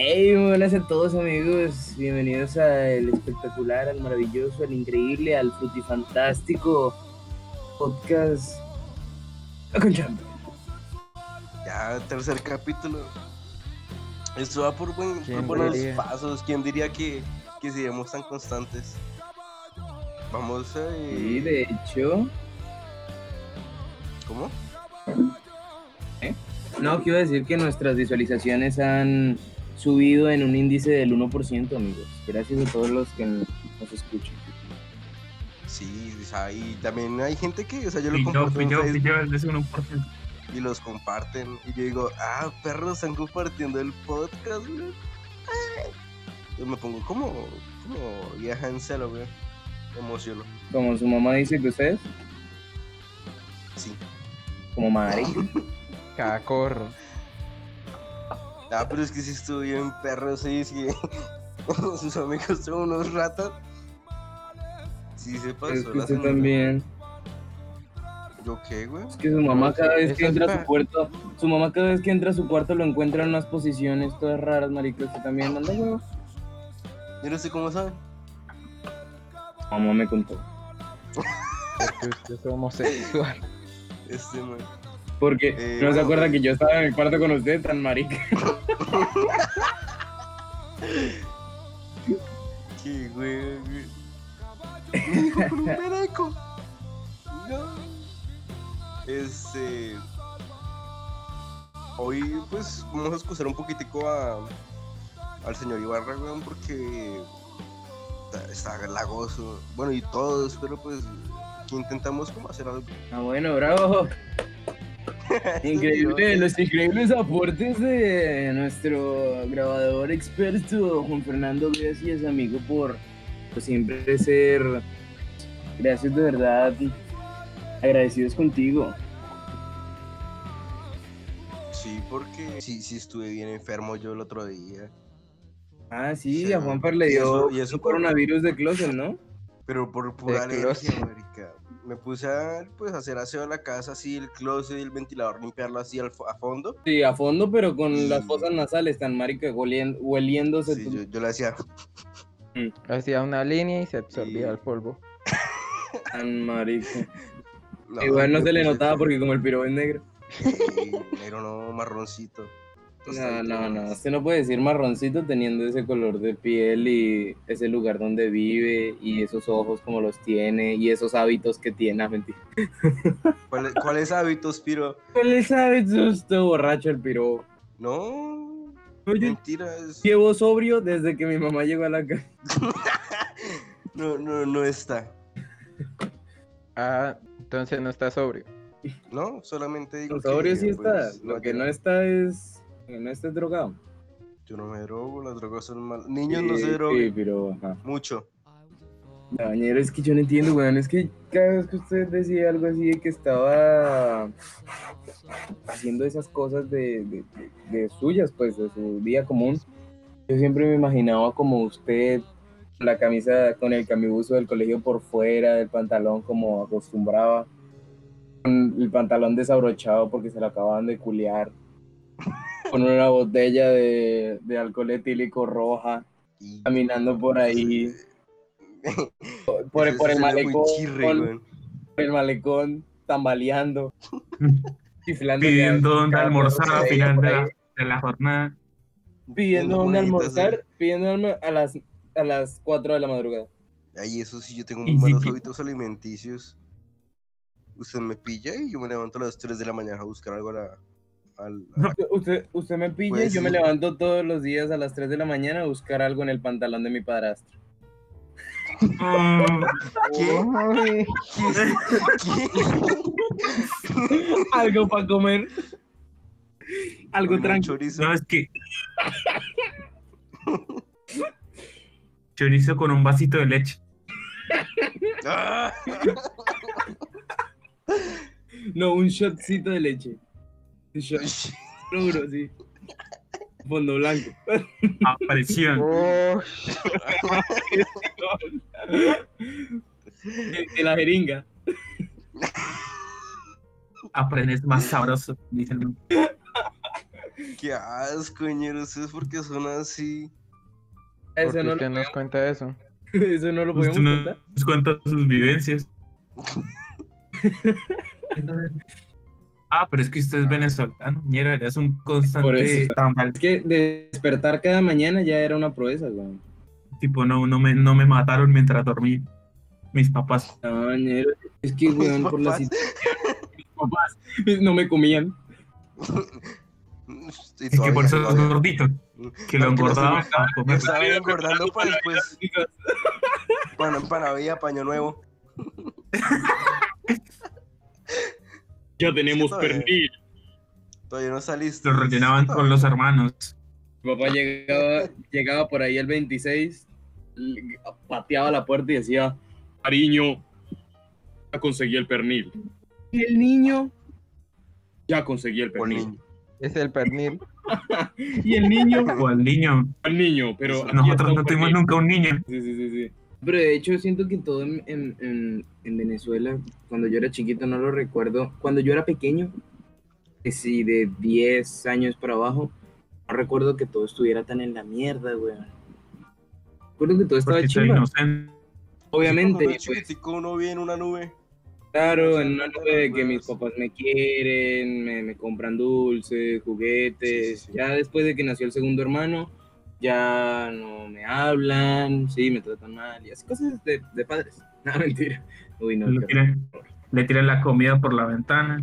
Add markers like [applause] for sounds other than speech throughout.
Hey, muy buenas a todos amigos, bienvenidos al espectacular, al maravilloso, al increíble, al frutifantástico podcast Aconchando. Ya, tercer capítulo. Esto va por, buen- por ¿Quién buenos diría? pasos. ¿Quién diría que, que seríamos tan constantes? Vamos a... Sí, de hecho, ¿Cómo? no, quiero decir que nuestras visualizaciones han subido en un índice del 1%, amigos. Gracias a todos los que nos escuchan. Sí, o sea, y también hay gente que, o sea, yo lo comparto en Facebook yo el de ese 1%. y los comparten. Y yo digo, ah, perros, están compartiendo el podcast, güey. Ay. Yo me pongo como, como vieja en celo, güey. Emociono. Como su mamá dice que ustedes, Sí. como madre. [laughs] Cacorro. Ah, pero es que si estuvo bien perro, sí, que [laughs] sus amigos son unos ratas. Sí se pasó Es que la usted también. ¿Yo qué, güey? Es que su mamá cada vez que entra a su cuarto, su mamá cada vez que entra a su cuarto lo encuentra en unas posiciones todas raras, marico. Usted también anda huevo. Yo no sé cómo saben. Mamá me contó. Porque usted es homosexual. Este, man. Porque Eh, no se acuerda que yo estaba en el cuarto con usted, tan marica. [laughs] ¿Qué, güey? [laughs] Me dijo con un pereco. No. Este. Hoy, pues, vamos a excusar un poquitico a, al señor Ibarra, weón, porque está, está lagoso. Bueno, y todos, pero pues, intentamos como hacer algo. Ah, bueno, bravo. [laughs] Increíble, los increíbles aportes de nuestro grabador experto, Juan Fernando. Gracias, amigo, por, por siempre ser. Gracias de verdad. Agradecidos contigo. Sí, porque sí, sí estuve bien enfermo yo el otro día. Ah, sí, a Juanfer le y eso- dio y eso un por- coronavirus de closet, ¿no? Pero por pura De alergia, marica. Me puse a pues, hacer aseo en la casa, así, el closet y el ventilador, limpiarlo así al a fondo. Sí, a fondo, pero con las fosas nasales tan marica, hueliéndose. Sí, tu- yo, yo le hacía. Hacía una línea y se absorbía Y- el polvo. [laughs] Tan marica. No, Igual no se le notaba porque como el piro es negro. Sí, negro no, marroncito. No, no, no. Usted no puede decir marroncito teniendo ese color de piel y ese lugar donde vive y esos ojos como los tiene y esos hábitos que tiene. Ah, mentira. [laughs] ¿Cuál- ¿Cuáles hábitos, Piro? ¿Cuáles hábitos? Está borracho el piro. No, Oye, mentiras. llevo sobrio desde que mi mamá llegó a la casa. [laughs] No, no, no está. Ah, entonces no está sobrio. No, solamente digo. Sobrio que, sí está. pues, Lo que no está es. Que no esté drogado. Yo no me drogo, las drogas son malas. Niños no Sí, se Sí, droguen. pero. Ajá. Mucho. La bañera es que yo no entiendo, weón. Es que cada vez que usted decía algo así de que estaba haciendo esas cosas de, de- de- de suyas, pues, de su día común, yo siempre me imaginaba como usted la camisa, con el camibuzo del colegio por fuera, del pantalón como acostumbraba, con el pantalón desabrochado porque se lo acababan de culiar, con una botella de, de alcohol etílico roja, Y- caminando por ahí. por, Ese por el malecón, chirre, por el malecón, tambaleando, [laughs] Pidiendo dónde cada almorzar al final por de la, de la jornada. pidiendo dónde moneditas, almorzar, pidiendo a las a las 4 de la madrugada. Ay, eso sí, yo tengo muy malos sí. hábitos alimenticios. Usted me pilla y yo me levanto a las 3 de la mañana a buscar algo a la. Al- Usted, usted me pilla, Pues yo me levanto todos los días a las 3 de la mañana a buscar algo en el pantalón de mi padrastro. Ay, algo para comer. Algo tranquilo. chorizo. no, es que. Chorizo con un vasito de leche. ¡Ah! No, un shotcito de leche. Seguro, [laughs] sí. Fondo blanco. [laughs] Aparición. oh, [laughs] De, de la jeringa. Aprendes más sabroso, dicen. Qué asco, ñero. Ustedes porque son así. ¿Por Eso qué no, usted lo, nos cuenta eso? eso no lo podemos Usted contar. nos cuenta sus vivencias. Ah, pero es que usted es venezolano, ñera, es un Por constante eso. tamal. Es que despertar cada mañana ya era una proeza, weón. Tipo, no, no, me, no me mataron mientras dormí. Mis papás. No, ñero, es que, weón, por la situación. Mis papás no me comían. Y Es que por eso es gordito. Que lo engordaban para comer. estaban engordando para después. Para, para Navidad, paño nuevo. [laughs] Ya tenemos Todavía. pernil. Todavía no saliste. Lo rellenaban con los hermanos. Mi papá llegaba, llegaba por ahí el 26, le- pateaba la puerta y decía, cariño, ya conseguí el pernil. Y el niño, ya conseguí el pernil. Es el pernil. [laughs] Y el niño, O al niño. al niño, pero... Nosotros no tuvimos nunca un niño. Sí, sí, sí, sí. Pero de hecho siento que todo en, en- en- en Venezuela, cuando yo era chiquito, no lo recuerdo. Cuando yo era pequeño, que sí, de 10 años para abajo, no recuerdo que todo estuviera tan en la mierda, weón. Recuerdo que todo estaba chido. Obviamente, Cuando pues, chiquitico, uno vive en una nube. claro, en una nube de que mis papás me quieren, me, me compran dulces, juguetes. Sí, sí, sí. Ya después de que nació el segundo hermano, ya no me hablan, sí, me tratan mal y así cosas de, de padres. [laughs] No, mentira. Uy, no. Le tiran, le tiran la comida por la ventana.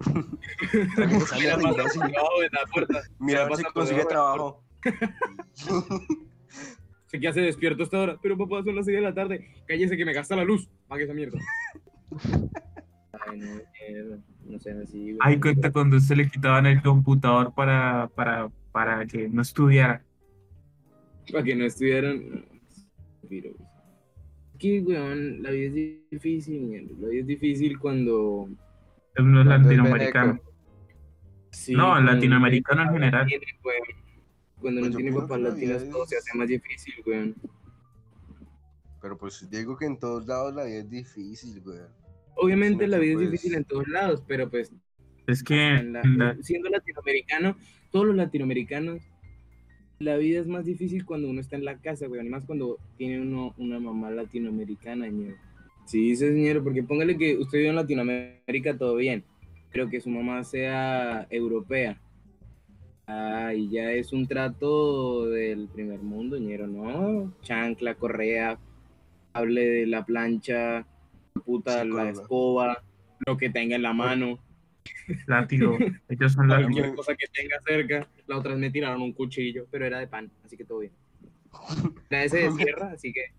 [laughs] A la puerta. Mira, a ver si consigue trabajo. [laughs] Sé que hace despierto esta hora, pero papá, son las 6 de la tarde. Cállese que me gasta la luz. Pague esa mierda. Ay, no, mierda. no sean así. Ay, cuenta cuando se le quitaban el computador para, para, para que no estudiara. Para que no estudiaran. Piro, güey. Es que, weón, la vida es difícil, mierda. La vida es difícil cuando. Sí, No, latinoamericano en general. tiene, weón. Cuando Pues no yo tiene papás latinos, todo se hace más difícil, weón. Pero pues digo que en todos lados la vida es difícil, güey. Obviamente Sí, la vida pues. es difícil en todos lados, pero pues Es que la- la- siendo latinoamericano, todos los latinoamericanos, la vida es más difícil cuando uno está en la casa, güey, y más cuando tiene uno una mamá latinoamericana, ñero. Sí, sí, señor, porque póngale que usted vive en Latinoamérica, todo bien, pero que su mamá sea europea. Ah, y ya es un trato del primer mundo, ñero, ¿no? Chancla, correa, hable de la plancha, puta, Sí, la escoba, lo que tenga en la mano. Látigo. [laughs] Ellos son látigos. cualquier cosa que tenga cerca. La otra vez me tiraron un cuchillo, pero era de pan, así que todo bien. Era ese de sierra, así que.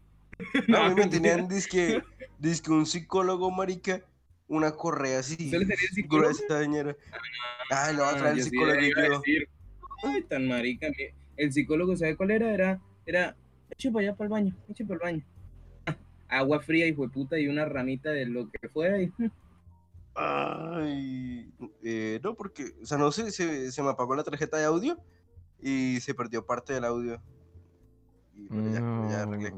No, [laughs] a mí me [laughs] tenían disque, disque un psicólogo, marica, una correa así, gruesa, señora. Ay, no, Ah, otra el sí psicólogo a yo. decir, Ay, tan marica. El psicólogo, ¿sabe cuál era? Era, era, eche para allá para el baño, eche para el baño. Agua fría, hijo de puta, y una ramita de lo que fuera. Y, Ay, eh, no, porque, o sea, no sé, se, se me apagó la tarjeta de audio y se perdió parte del audio. Y bueno, ya, No. ya arreglé.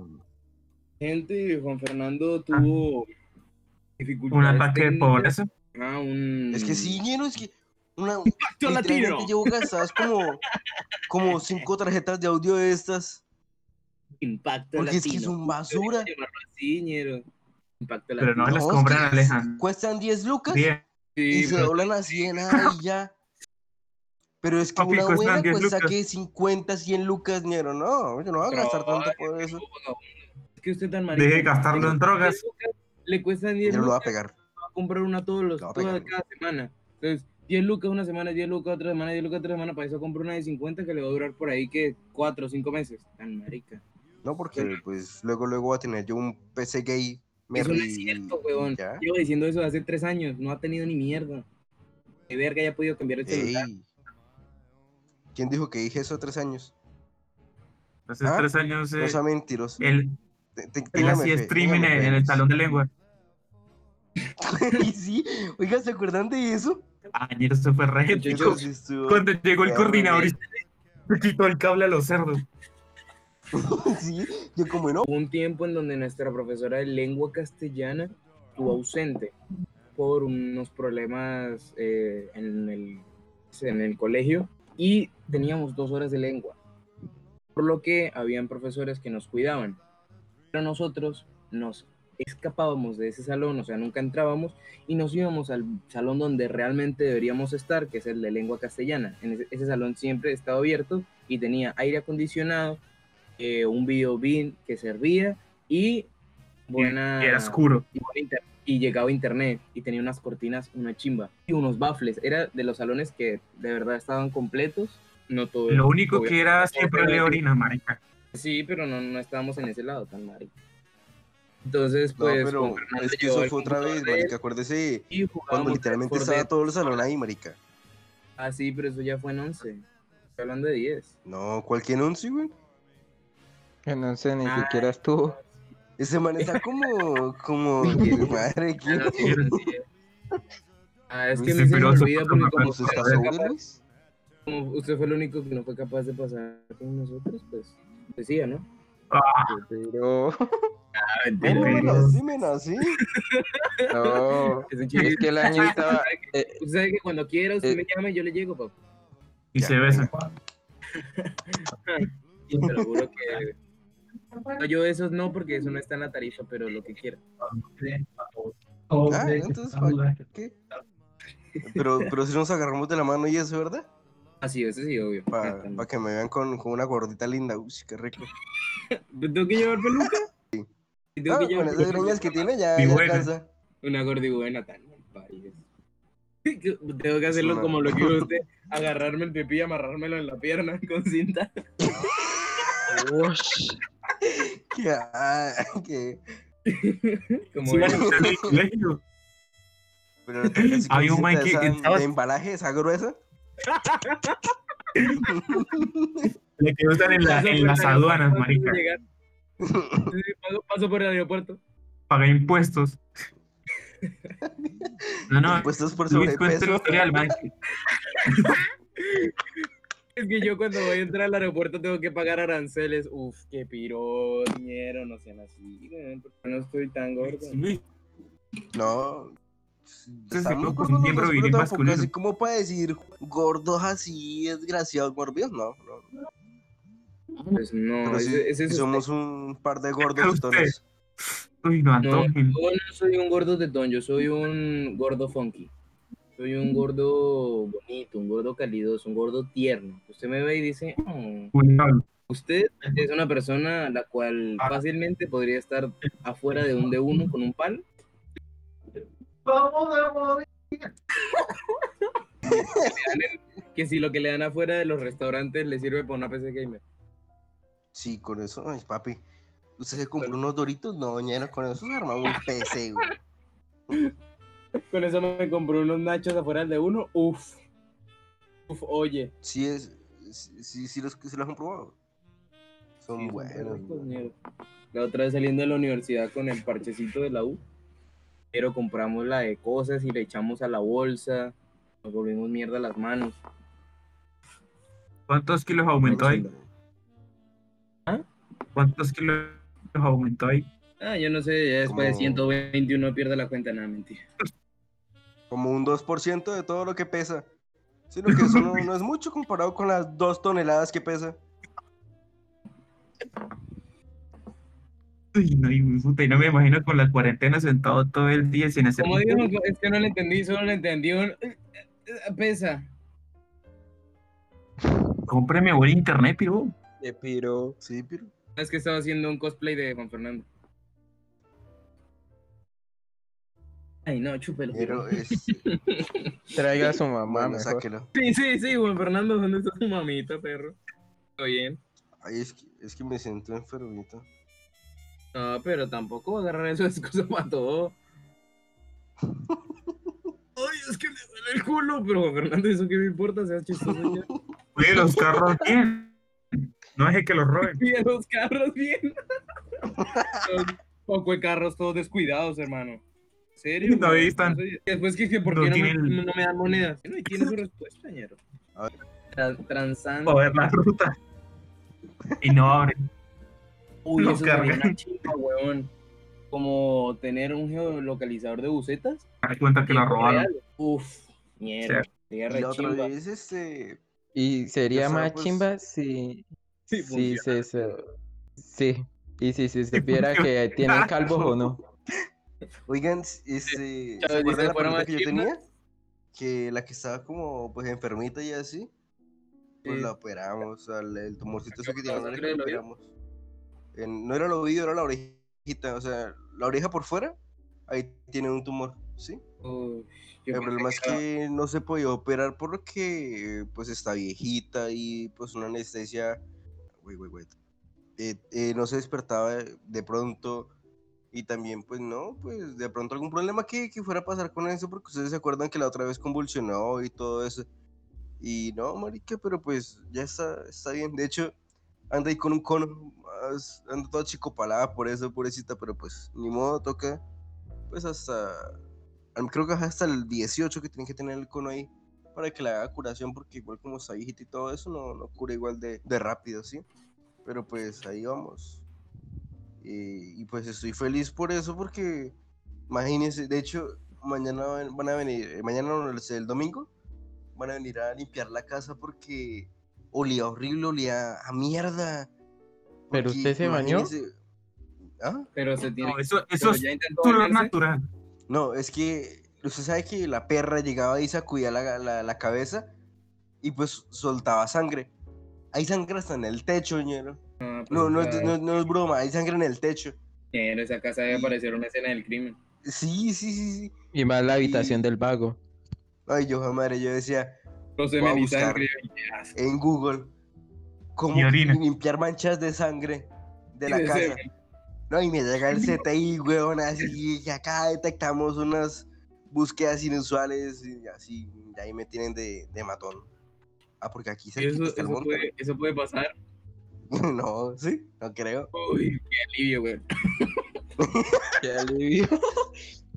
gente, Juan Fernando tuvo dificultades. Un ataque de pobreza. Ah, un. Es que sí, lleno, es que una, Pacto latino. llevo gastadas como, como [laughs] cinco tarjetas de audio de estas. Impacto Porque es que latino. son basura. Impacto Pero no las No, es compran, Alejandro. Cuestan 10 lucas Bien. y Sí, se pero- doblan a 100 ah, y ya. Pero es que Papi, una buena 10 cuesta lucas. que 50, 100 lucas, ñero. No, yo no voy a gastar tanto por eso. Es que usted tan marica. Deje de gastarlo en drogas. 10 lucas, Le cuestan 10 Yo lo voy a lucas pegar. va a comprar una todos los, Lo toda cada semana. Entonces, 10 lucas una semana, 10 lucas otra semana, 10 lucas otra semana. Para eso compro una de 50 que le va a durar por ahí que 4 o 5 meses. Tan marica. No, porque pues luego, luego voy a tener yo un PC gay. Eso no es cierto, weón. ya. Llevo diciendo eso hace 3 años. No ha tenido ni mierda. De verga haya podido cambiar el celular. Ey. ¿Quién dijo que dije eso tres años? Hace ¿Ah? tres años No eh, sea mentiroso. él, hacía fe, streaming en, téngame fe. en el salón de lengua. [laughs] Y sí, oiga, ¿se acuerdan de eso? Ayer se fue re Cuando llegó el coordinador y le quitó el cable a los cerdos. [laughs] Sí, un tiempo en donde nuestra profesora de lengua castellana estuvo ausente por unos problemas eh, en, el, en el colegio y teníamos dos horas de lengua, por lo que habían profesores que nos cuidaban, pero nosotros nos escapábamos de ese salón, o sea, nunca entrábamos y nos íbamos al salón donde realmente deberíamos estar, que es el de lengua castellana. En ese, ese salón siempre estaba abierto y tenía aire acondicionado, eh, un video bin que servía y buena Y era oscuro. y, y llegaba internet y tenía unas cortinas, una chimba y unos baffles. Era de los salones que de verdad estaban completos. No todo. Lo único que era siempre Leorina, marica. Sí, pero no, no estábamos en ese lado tan marica. Entonces, No, pues. pero Juan Fernando es que eso fue otra vez, marica. Acuérdese y cuando literalmente estaba dentro. todo el salón ahí, marica. Ah, sí, pero eso ya fue en 11. Estoy hablando de 10. No, cualquier anuncio, güey. Que no sé, ni Ah, siquiera estuvo. Ese man está [laughs] como, como, madre, Ah, sí, pero sí, eh. Ah, es que Sí, me olvida porque como ¿Los usted, capaz, como usted fue el único que no fue capaz de pasar con nosotros, pues decía, ¿no? Ah, Pero. [laughs] Ah, me nací, me nací. No. Es que el año estaba. eh, Usted sabe que cuando quiera usted Eh. me llama y yo le llego, papá. y Ya, se besan. Y [laughs] te lo juro que... No, yo esos no, porque eso no está en la tarifa, pero lo que quiera. Ah, entonces, ¿para qué? Pero, pero si nos agarramos de la mano y eso, ¿verdad? Así, eso sí, obvio. Para Ah, que me vean con, con una gordita linda. Uy, qué rico. ¿Tengo que llevar peluca? Sí. Tengo Ah, que con llevar esas peluca. greñas que tiene ya, ya buena. alcanza. Una gordibuena tan. Tengo que hacerlo una- como lo que usted, agarrarme el pipí y amarrármelo en la pierna con cinta. [laughs] Que, ah, que, Como Sí, él. en el colegio. pero Había un que esa estaba- de embalaje, esa gruesa. Le que usan en, la- en las aduanas, marica. paso, paso por el aeropuerto. Paga impuestos. [laughs] No, no. Impuestos por Luis cuenta la sobrepeso. historia del [laughs] Es que yo cuando voy a entrar al aeropuerto tengo que pagar aranceles. Uf, qué piroñero, no sean así, no estoy tan gordo. Luis, No. Estamos tampoco masculino. así como para decir gordos así, desgraciados, morbidos, no. no. Pues no, Pero sí, ese, ese es somos un par de gordos usted. tonos. Uy, no, No, yo no soy un gordo tetón, yo soy un gordo funky. Soy un gordo bonito, un gordo calidoso, un gordo tierno. Usted me ve y dice, "Oh, Cuidado. usted es una persona la cual fácilmente podría estar afuera de un de uno con un palo. Que le dan en- Que si lo que le dan afuera de los restaurantes le sirve para una PC gamer. Sí, con eso, ay, papi. ¿Usted se compró unos doritos? No, ñero, con eso se arma un PC, güey. [laughs] Con eso me compré unos nachos afuera del de uno. Uf. Uf, oye. Sí, es, sí, sí, sí los, sí los han probado. Son Sí, buenos. mierda. La otra vez saliendo de la universidad con el parchecito de la U, pero compramos la de cosas y le echamos a la bolsa, nos volvimos mierda las manos. ¿Cuántos kilos aumentó ahí? ¿Cuántos kilos aumentó ahí? Ah, yo no sé, ya después de Como- 121 pierde la cuenta, nada, mentira. Como un 2% de todo lo que pesa. Sino que eso no, no es mucho comparado con las 2 toneladas que pesa. Uy, no, y, puta, y no me imagino con la cuarentena sentado todo el día sin hacer Como digo, es que no le entendí, solo le entendí un... Pesa. Cómpreme buen internet, pero de piro. Sí, pero. Es que estaba haciendo un cosplay de Juan Fernando. Ay, no, chúpelo. Pero [laughs] es. Traiga a su mamá, Bueno, sáquelo. Sí, sí, sí, Juan Fernando, ¿dónde está tu mamita, perro? Estoy bien. Ay, es que, es que me siento enfermito. No, pero tampoco agarrar eso de excusa para todo. [laughs] Ay, es que me duele el culo, pero Juan Fernando, ¿eso qué me importa? Sea chistoso ya. Oye, los carros bien. No deje que los roben. [laughs] Bien, los carros, bien. Poco de carros todos descuidados, hermano. ¿En serio? Están. Después, que, que ¿por No qué no, me, tienen- no me dan monedas? No, y tiene su respuesta, ñero. A ver. Tra- transando. Joder la ruta. Y no abren. Uy, Lo eso sería una chimba, weón. Como tener un geolocalizador de bucetas. Me cuenta que la robaron. real. Uf, mierda. Sí. Sería Y re chimba. vez, este. Y sería más pues, chimba si, sí si funciona. se, se- sí, y si se supiera [laughs] que tienen calvos o no. [laughs] Oigan, este, ¿se acuerdan la más que yo tenía? Que la que estaba como pues enfermita y así, pues Sí. la operamos, al el tumorcito ese que tiene en la ¿Sangre oreja lo operamos. En- no era el oído, era la orejita, o sea, la oreja por fuera, ahí tiene un tumor, ¿sí? Yo El problema es que no se podía operar porque pues está viejita y pues una anestesia, wait, wait, wait, eh, eh, no se despertaba de- de pronto y también pues no, pues de pronto algún problema que, que fuera a pasar con eso porque ustedes se acuerdan que la otra vez convulsionó y todo eso. Y no, marica, pero pues ya está, está bien. De hecho, anda ahí con un cono, anda toda chicopalada por eso, pobrecita, pero pues ni modo, toca pues hasta creo que hasta el 18 que tienen que tener el cono ahí para que le haga curación, porque igual como está viejita y todo eso, no, no cura igual de, de rápido, ¿sí? Pero pues ahí vamos. Y, y, pues estoy feliz por eso, porque imagínense, de hecho, mañana van a venir, eh, mañana no, el, el domingo, van a venir a limpiar la casa porque olía horrible, olía a mierda. ¿Pero usted se bañó? ¿Ah? Pero se tiene No, eso, eso es natural. No, es que usted sabe que la perra llegaba y sacudía la, la, la cabeza y pues soltaba sangre. Hay sangre hasta en el techo, ñero. Ah, pues, No, no, es, no, no es broma, hay sangre en el techo. En esa casa debe parecer una escena del crimen. Sí, sí, sí, sí. Y más la habitación Y- del vago. Ay, yo madre, yo decía No se Voy a buscar. y en Google cómo Y limpiar manchas de sangre de Y la casa. No, y me llega el CTI, weón, así, que acá detectamos unas búsquedas inusuales y así, y ahí me tienen de, de matón. Ah, porque aquí Y se puede, eso puede pasar. [laughs] No, sí, no creo. Uy, qué alivio, güey. [laughs] Qué alivio.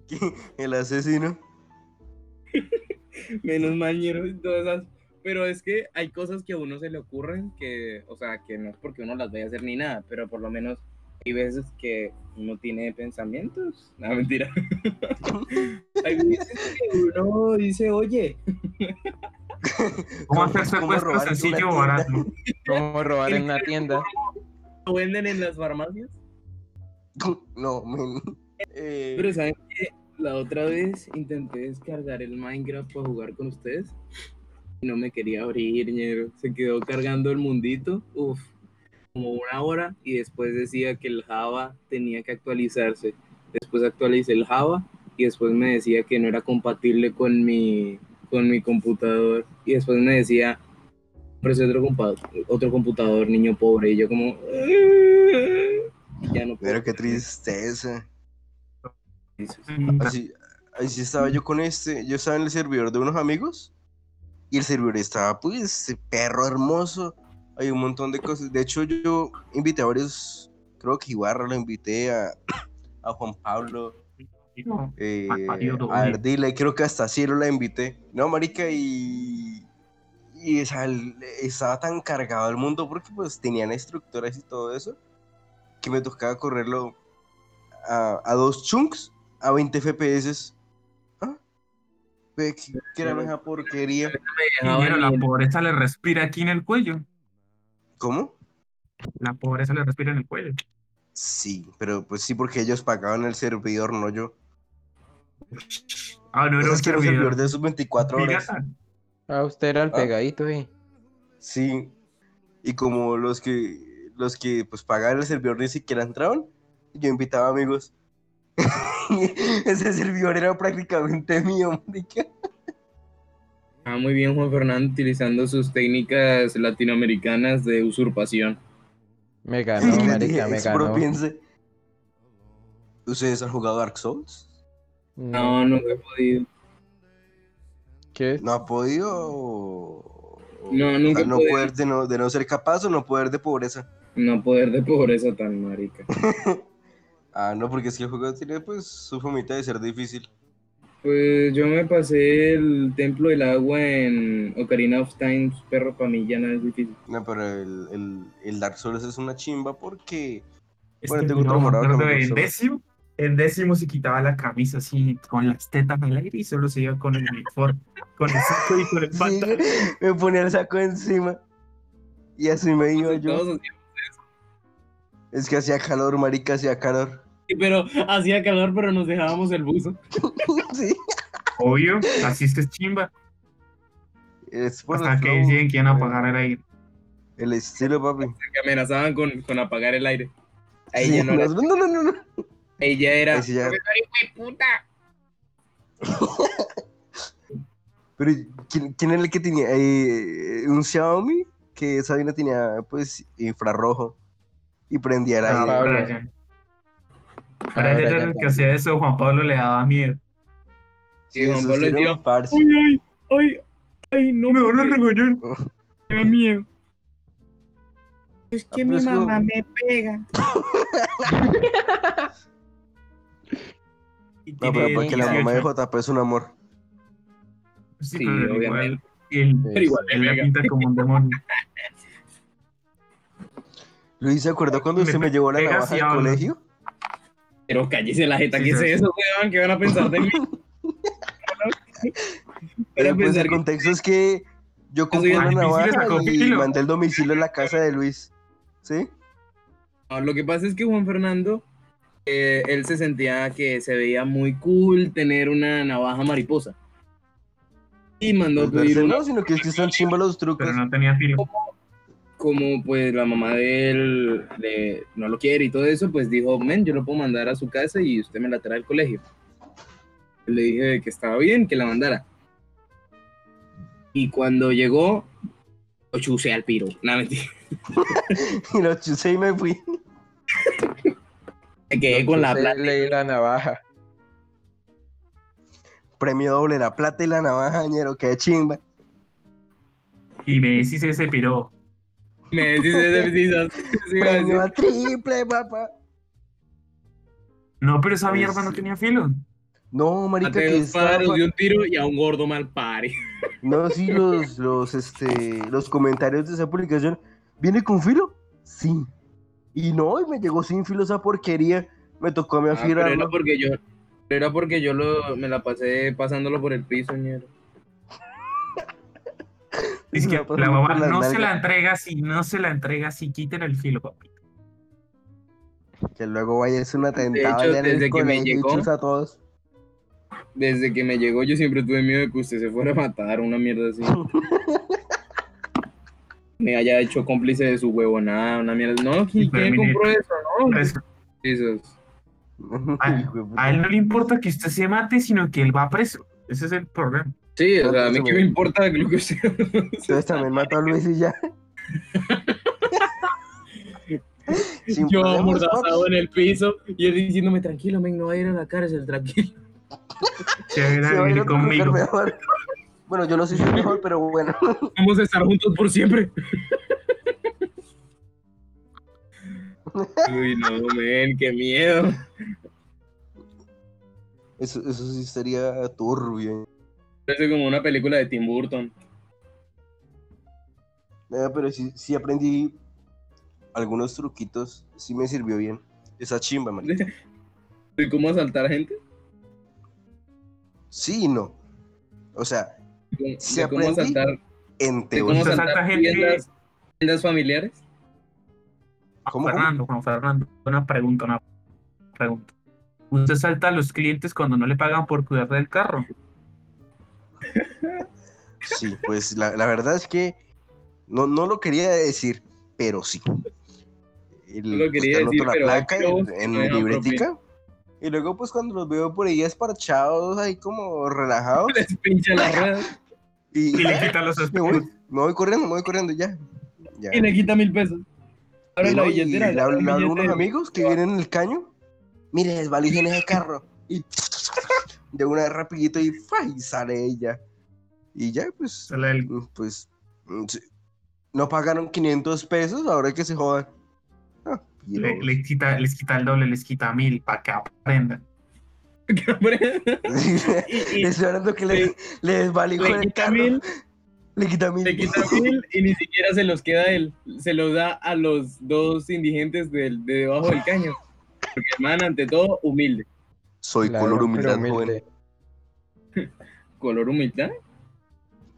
[laughs] El asesino. Menos mal, y todas esas. Pero es que hay cosas que a uno se le ocurren que, o sea, que no es porque uno las vaya a hacer ni nada, pero por lo menos hay veces que uno tiene pensamientos. No, mentira. hay veces que uno dice, oye, [laughs] ¿Cómo ¿Cómo- hacer secuestro sencillo o barato? [laughs] ¿Cómo robar en una tienda? lo venden en las farmacias. No, men. Eh, Pero ¿saben qué? La otra vez intenté descargar el Minecraft para jugar con ustedes y no me quería abrir, ñero. Se quedó cargando el mundito, uf, como una hora y después decía que el Java tenía que actualizarse. Después actualicé el Java y después me decía que no era compatible con mi, con mi computador y después me decía, ofrece otro, compa- otro computador, niño pobre. Y yo como... "Ah". Ya no puedo. pero qué tristeza. Así, así estaba yo con este. Yo estaba en el servidor de unos amigos. Y el servidor estaba, pues, perro hermoso. Hay un montón de cosas. De hecho, yo invité a varios. Creo que Ibarra lo invité a, [clears throat] a Juan Pablo. Eh, a oye. Ardila. Y creo que hasta Cielo la invité. No, marica, y. Y o sea, el- estaba tan cargado el mundo porque pues tenían estructuras y todo eso. Que me tocaba correrlo a, a dos chunks a 20 FPS. ¿Ah? ¿Qué, qué era esa porquería? La pobreza le respira aquí en el cuello. ¿Cómo? La pobreza le respira en el cuello. Sí, pero pues sí, porque ellos pagaban el servidor, no yo. Ah, no era un es que era servidor servidor. de sus 24 horas. Pirata. Ah, usted era el Ah. pegadito, eh. Sí. Y como los que los que pues pagaban el servidor ni siquiera entraban, yo invitaba amigos. [laughs] Ese servidor era prácticamente mío, marica. Ah, muy bien, Juan Fernando, utilizando sus técnicas latinoamericanas de usurpación. Me [laughs] ganó, marica, me ganó. ¿Ustedes han jugado Dark Souls? No, nunca he podido. ¿Qué? ¿No ha podido? No, o nunca sea, no podido. poder de no, de no ser capaz o no poder de pobreza. No poder de pobreza tan marica. [laughs] Ah, no, porque es que el juego tiene pues su fomita de ser difícil. Pues yo me pasé el Templo del Agua en Ocarina of Time, perro, para mí ya nada es difícil. No, pero el, el, el Dark Souls es una chimba porque Este Bueno, tengo video otro morado En décimo se quitaba la camisa así, con las tetas al aire y solo se iba con el uniforme, con el saco y con el Sí, pantalón. me ponía el saco encima. Y así me iba yo. Todos hacíamos- Es que hacía calor, marica, hacía calor. Sí, pero hacía calor, pero nos dejábamos el buzo. [laughs] Sí. Obvio, así es que es chimba. Es por el Hasta que flow, deciden que iban a apagar el aire. El estilo, papi. que amenazaban con, con apagar el aire. Ahí Sí, ya no, no, no, no, ya era. Ahí sí ya- "Profesor, hijo de puta". [laughs] Pero, ¿quién, quién era el que tenía? Eh, un Xiaomi, que esa vaina tenía, pues, infrarrojo. Y prendía el Ah, aire. Era el que hacía eso, Juan Pablo le daba miedo. Sí, Juan Pablo decía, parce. Ay, ay, ay, ay, no Me van a regañar. me da miedo. Es que mi mamá me pega. [laughs] [laughs] Y No, pero porque la mamá de 18. JP es un amor. Sí, Sí, pero igual, obviamente. él, Pero igual él pega. pinta como un demonio. [laughs] Luis, ¿se acuerda cuando Me usted me llevó la navaja al colegio? Pero cállese la jeta, Sí, ¿qué es sí, sí. eso, weón? ¿Qué van a pensar de mí? [laughs] [laughs] Eh, pues el que- contexto es que yo compré una navaja y mandé el domicilio en la casa de Luis. ¿Sí? No, lo que pasa es que Juan Fernando, eh, él se sentía que se veía muy cool tener una navaja mariposa. Y mandó Pues pedir una, no, sino que es que están chimba los trucos. Pero no tenía filo. como pues la mamá de él le- no lo quiere y todo eso, pues dijo, men, yo lo puedo mandar a su casa y usted me la trae al colegio. Le dije que estaba bien, que la mandara. Y cuando llegó, lo chusé al piro. Nada, mentira. [laughs] Y lo chusé y me fui. [laughs] Me quedé con la Entonces, plata. leí la navaja. Premio doble, la plata y la navaja, ñero, qué chimba. Y Messi se se piró. Me decís ese precisas. [laughs] Sí, iba a decir. Premio a triple, papá. No, pero esa Pues- mierda no tenía filo. No, marica, Maté que estaba... de un tiro y a un gordo mal pare. [laughs] No, sí, los, los, este, los comentarios de esa publicación. ¿Viene con filo? Sí. Y no, y me llegó sin filo esa porquería. Me tocó a mí Ah, pero era porque yo, pero era porque yo lo, me la pasé pasándolo por el piso, ñero. [laughs] Es que la mamá no se la entrega así, no se la entrega así, quiten el filo, papi. Que luego vaya a hacer un atentado hecho, en el desde que me llegó- a todos. Desde que me llegó yo siempre tuve miedo de que usted se fuera a matar, una mierda así. [laughs] me haya hecho cómplice de su huevonada, una mierda. No, ¿quién, compró eso? No, Por eso, a, él no le importa que usted se mate, sino que él va preso. Ese es el problema. Sí, o sea, a mí qué me- importa lo que usted... Entonces también mató a Luis y ya. [laughs] Sin yo amordazado en el piso y él diciéndome, tranquilo, men, no va a ir a la cárcel, tranquilo. Se va a ir Se a va a ir vivir a otro lugar conmigo. mejor. Bueno, yo no sé si es mejor, pero bueno. [laughs] Vamos a estar juntos por siempre. [laughs] Uy, no, men, qué miedo. Eso, eso sí sería turbio. Parece como una película de Tim Burton. Eh, pero sí, sí aprendí algunos truquitos. Sí me sirvió bien. Esa chimba, man. [laughs] ¿Y cómo asaltar gente? Sí y no. O sea, ¿De Sí cómo aprendí. asaltar, en de cómo teoría. Usted asaltar asalta gente- tiendas, tiendas familiares? ¿Cómo, Juan Fernando, Juan Fernando, una pregunta, una pregunta. ¿Usted salta a los clientes cuando no le pagan por cuidar del carro? Sí, pues la, la verdad es que no, no lo quería decir, pero sí. El- No lo quería pues, te anoto decir, la pero placa en, en no libretica. Y luego, pues cuando los veo por ahí esparchados, ahí como relajados. [laughs] Les pincha la [laughs] rueda Y, Y le [laughs] quita los me voy, me voy corriendo, me voy corriendo ya. ya. y le quita mil pesos. Ahora Y la no, y billetera. le le hablo a unos billete. amigos que vienen en el caño. Mire, desvalijé en ese carro. Y [laughs] de una vez rapidito y, y sale ella. Y ya, pues, Sale el- pues, sí. no pagaron 500 pesos, ahora que se jodan. Ah, le- piros. le quita- les quita el doble, les quita mil para que aprendan. Y- y- Estoy hablando que le, le desvalijó le el quita carro. mil, Le quita mil. le quita mil y ni siquiera se los queda él. Se los da a los dos indigentes del, de debajo del caño. Porque el man, ante todo, humilde. Soy Claro, color humildad, humilde. joven. [laughs] Color humildad.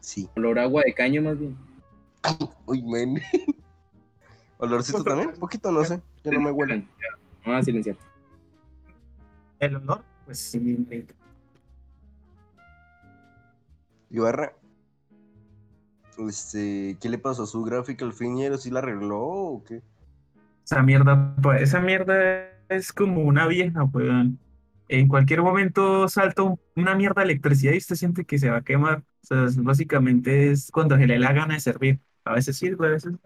Sí. Color agua de caño, más bien. [laughs] Uy, men. [laughs] ¿Olorcito también? Un poquito, no sé. Yo no me huele. Vamos a silenciar. El olor, pues sí, marica. Ibarra. Este, ¿qué le pasó a su gráfica al fin, ñero? ¿Sí la arregló o qué? Esa mierda, pa- esa mierda es como una vieja, weón. En cualquier momento salta un- una mierda de electricidad y usted siente que se va a quemar. O sea, es- básicamente es cuando se le da la gana de servir. A veces sirve, a veces no.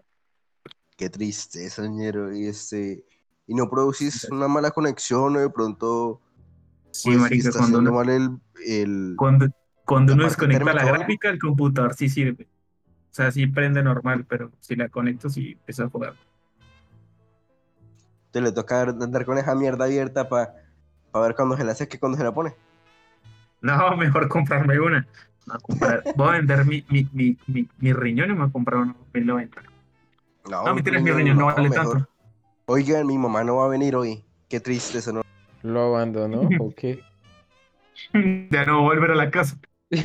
Qué tristeza, ñero. Y este, y no producís una mala conexión o de pronto Sí, pues, marica, está cuando uno, mal el, el... cuando, cuando la uno desconecta la térmica, ¿no? gráfica, el computador sí sirve. O sea, sí prende normal, pero si la conecto, sí empieza a joder. Te le toca andar con esa mierda abierta para ver cuándo se la seque, cuándo se la pone. No, [laughs] mejor comprarme una. No, comprar- Voy a vender mi, mi, mi, mi, mi riñón y me voy a comprar uno 1090. No, mentira, mi riñón no vale tanto. Oigan, mi mamá no va a venir hoy. Qué triste eso, ¿no? ¿Lo abandonó [laughs] o qué? Ya no voy a volver a la casa. [laughs]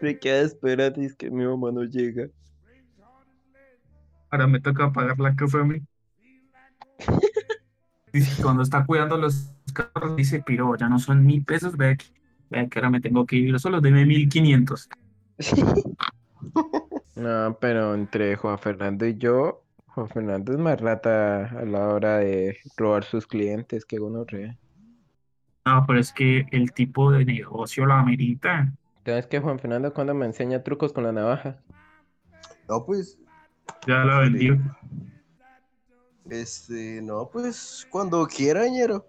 Se queda esperando y es que mi mamá no llega. Ahora me toca pagar la casa a mí. [laughs] Dice, cuando está cuidando los carros, dice, piro, ya no son mil pesos, vea que, vea que ahora me tengo que ir solo, deme mil quinientos. No, pero entre Juan Fernando y yo, Juan Fernando es más rata a la hora de robar sus clientes que uno re. No, pero es que el tipo de negocio lo amerita. ¿Sabes que Juan Fernando cuando me enseña trucos con la navaja? no, pues, Ya la vendió. este, no, pues, cuando quiera, ñero.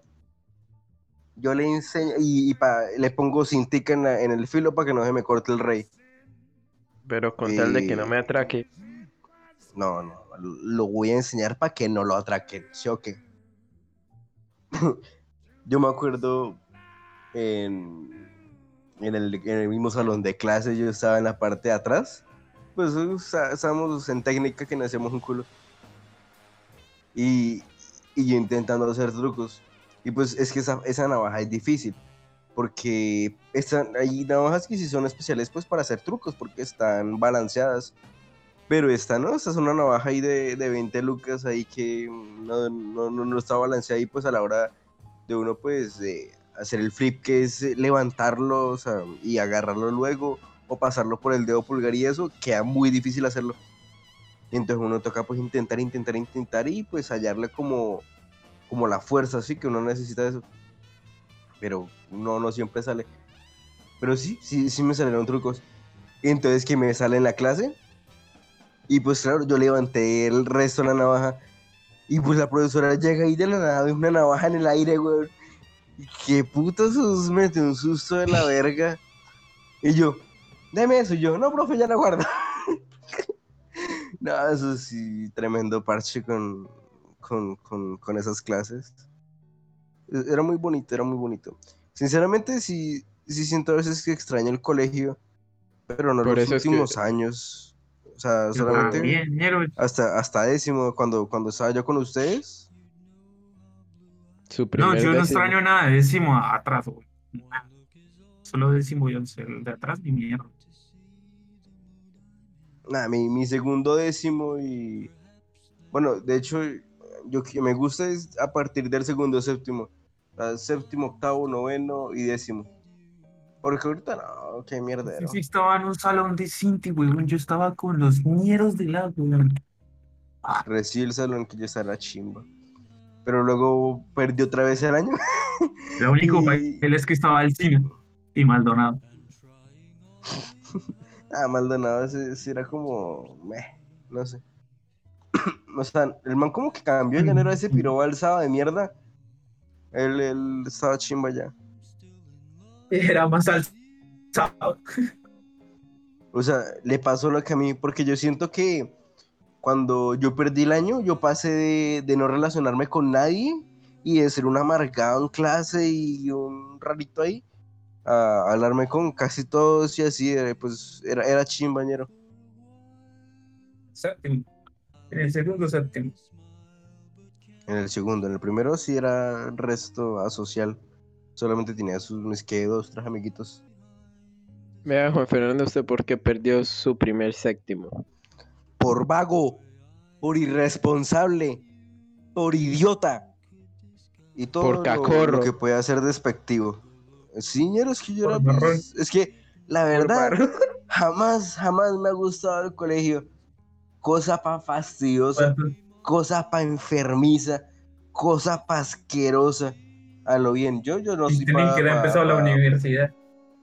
Yo le enseño y, y pa- le pongo cintica en, la- en el filo para que no se me corte el rey. Pero con tal de que no Eh, me atraque. No, no, lo voy a enseñar para que no lo atraquen, ¿sí o qué? [laughs] Yo me acuerdo en, en, el, en el mismo salón de clase, yo estaba en la parte de atrás, pues estábamos en técnica que nos hacíamos un culo. Y, y yo intentando hacer trucos. Y pues es que esa, esa navaja es difícil, porque están, hay navajas que sí son especiales pues para hacer trucos, porque están balanceadas. Pero esta no, esta es una navaja ahí de, de 20 lucas ahí que no, no, no, no está balanceada ahí pues a la hora de uno pues de hacer el flip que es eh, levantarlo o sea, y agarrarlo luego o pasarlo por el dedo pulgar y eso, queda muy difícil hacerlo. Y entonces uno toca pues intentar, intentar, intentar y pues hallarle como, como la fuerza así que uno necesita eso. Pero no, no siempre sale. Pero sí, sí, sí me salieron trucos. Y entonces que me sale en la clase. Y pues claro, yo levanté el resto de la navaja. Y pues la profesora llega ahí de la nada, ve una navaja en el aire, güey. Qué puto sus mete un susto de la verga. Y yo, deme eso. Y yo, no, profe, ya la guardo. [laughs] no, eso sí, tremendo parche con, con, con, con esas clases. E- Era muy bonito, era muy bonito. Sinceramente, sí, sí siento a veces que extraño el colegio, pero no Por los es que- últimos años. O sea, solamente hasta, hasta décimo, cuando, cuando estaba yo con ustedes. Su No, yo no extraño nada de décimo atrás, güey. Solo décimo y once. El de atrás ni mierda. Nada, mi, mi segundo décimo y... Bueno, de hecho, yo que me gusta es a partir del segundo séptimo. O sea, séptimo, octavo, noveno y décimo. Porque ahorita no, qué mierda. Sí, sí, estaba en un salón de Cinti, weón. Yo estaba con los ñeros de la, weón. Recién el salón que yo estaba chimba. Pero luego perdí otra vez el año. Lo único [laughs] Y- que él es que estaba al cine y Maldonado. [laughs] Ah, Maldonado ese, ese era como... meh, no sé. [clears throat] o sea, el man como que cambió, ya no era ese piro alzado de mierda. Él, él estaba chimba ya. Era más alzado. [laughs] O sea, le pasó lo que a mí, porque yo siento que cuando yo perdí el año, yo pasé de, de no relacionarme con nadie y de ser un amargado en clase y un rarito ahí, a hablarme con casi todos y así, eh, pues era, era chimbañero. Séptimo. En el segundo séptimo. En el segundo, en el primero sí era resto asocial. Solamente tenía sus mis que dos, tres amiguitos. Vea, Juan Fernando, ¿usted por qué perdió su primer séptimo? Por vago, por irresponsable, por idiota. Y todo Por lo- cacorro. Lo, que puede ser despectivo. Sí, es que yo era, pues. Es que la verdad, jamás, jamás me ha gustado el colegio. Cosa pa' fastidiosa. cosa pa' enfermiza, cosa pa' asquerosa. A lo bien, yo, yo no soy Tienen pa- que haber empezado la universidad.